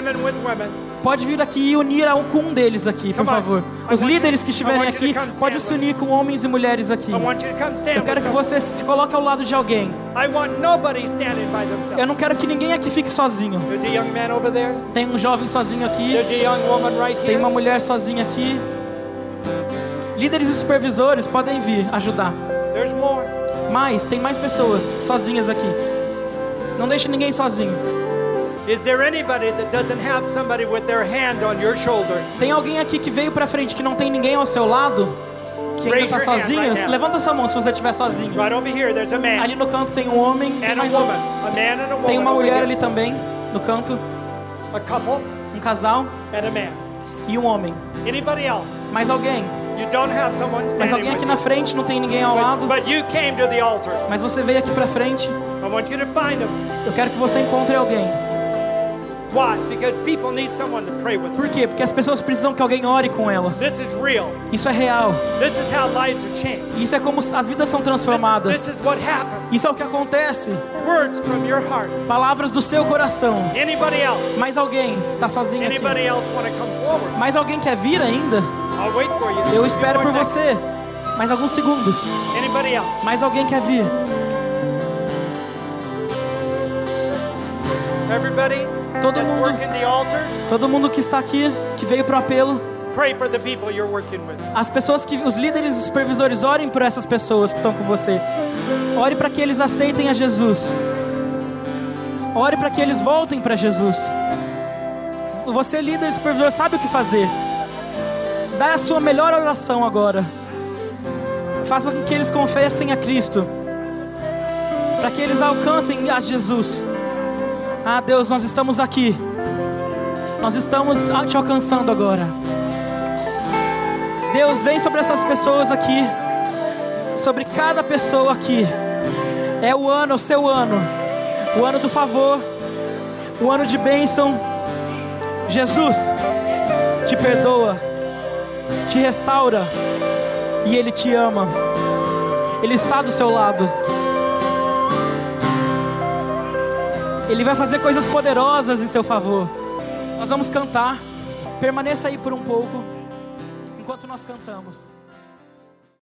Pode vir aqui e unir a um com um deles aqui, por favor. Os líderes que estiverem aqui, pode se unir com homens e mulheres aqui. Eu quero que você se coloque ao lado de alguém. Eu não quero que ninguém aqui fique sozinho. Tem um jovem sozinho aqui, tem uma mulher sozinha aqui. Líderes e supervisores podem vir ajudar. Mas tem mais pessoas sozinhas aqui. Não deixe ninguém sozinho. Tem alguém aqui que veio pra frente que não tem ninguém ao seu lado? Que ainda tá hand sozinho? right. Levanta sua mão se você estiver sozinho. Right over here, there's a man Ali no canto tem um homem, tem, and a mais woman. A man and a woman. tem uma mulher ali também, no canto, A couple um casal and a man. e um homem. Anybody else? Mais alguém? You don't have someone Mas alguém aqui na frente, não tem ninguém ao lado, but you came to the altar. mas você veio aqui pra frente. Eu quero que você encontre alguém. Why? Because people need someone to pray with. Por quê? Porque as pessoas precisam que alguém ore com elas. This is real. Isso é real. This is how lives are changed. Isso é como as vidas são transformadas. this is what happens. Isso é o que acontece. Words from your heart. Palavras do seu coração. Anybody else? Mais alguém tá sozinho aqui? Anybody else want to come forward? Mais alguém quer vir ainda? I'll wait for you. Eu espero por você. Mais alguns segundos. Anybody else? Mais alguém quer vir? Everybody Todo mundo. Todo mundo que está aqui, que veio apelo, you're working with. as pessoas que os líderes e supervisores orem por essas pessoas que estão com você. Ore para que eles aceitem a Jesus. Ore para que eles voltem para Jesus. Você líder e supervisor sabe o que fazer. Dá a sua melhor oração agora. Faça com que eles confessem a Cristo. Para que eles alcancem a Jesus. Ah, Deus, nós estamos aqui. Nós estamos te alcançando agora. Deus, vem sobre essas pessoas aqui. Sobre cada pessoa aqui. É o ano, o seu ano. O ano do favor. O ano de bênção. Jesus te perdoa. Te restaura. E Ele te ama. Ele está do seu lado. Ele vai fazer coisas poderosas em seu favor. Nós vamos cantar. Permaneça aí por um pouco enquanto nós cantamos.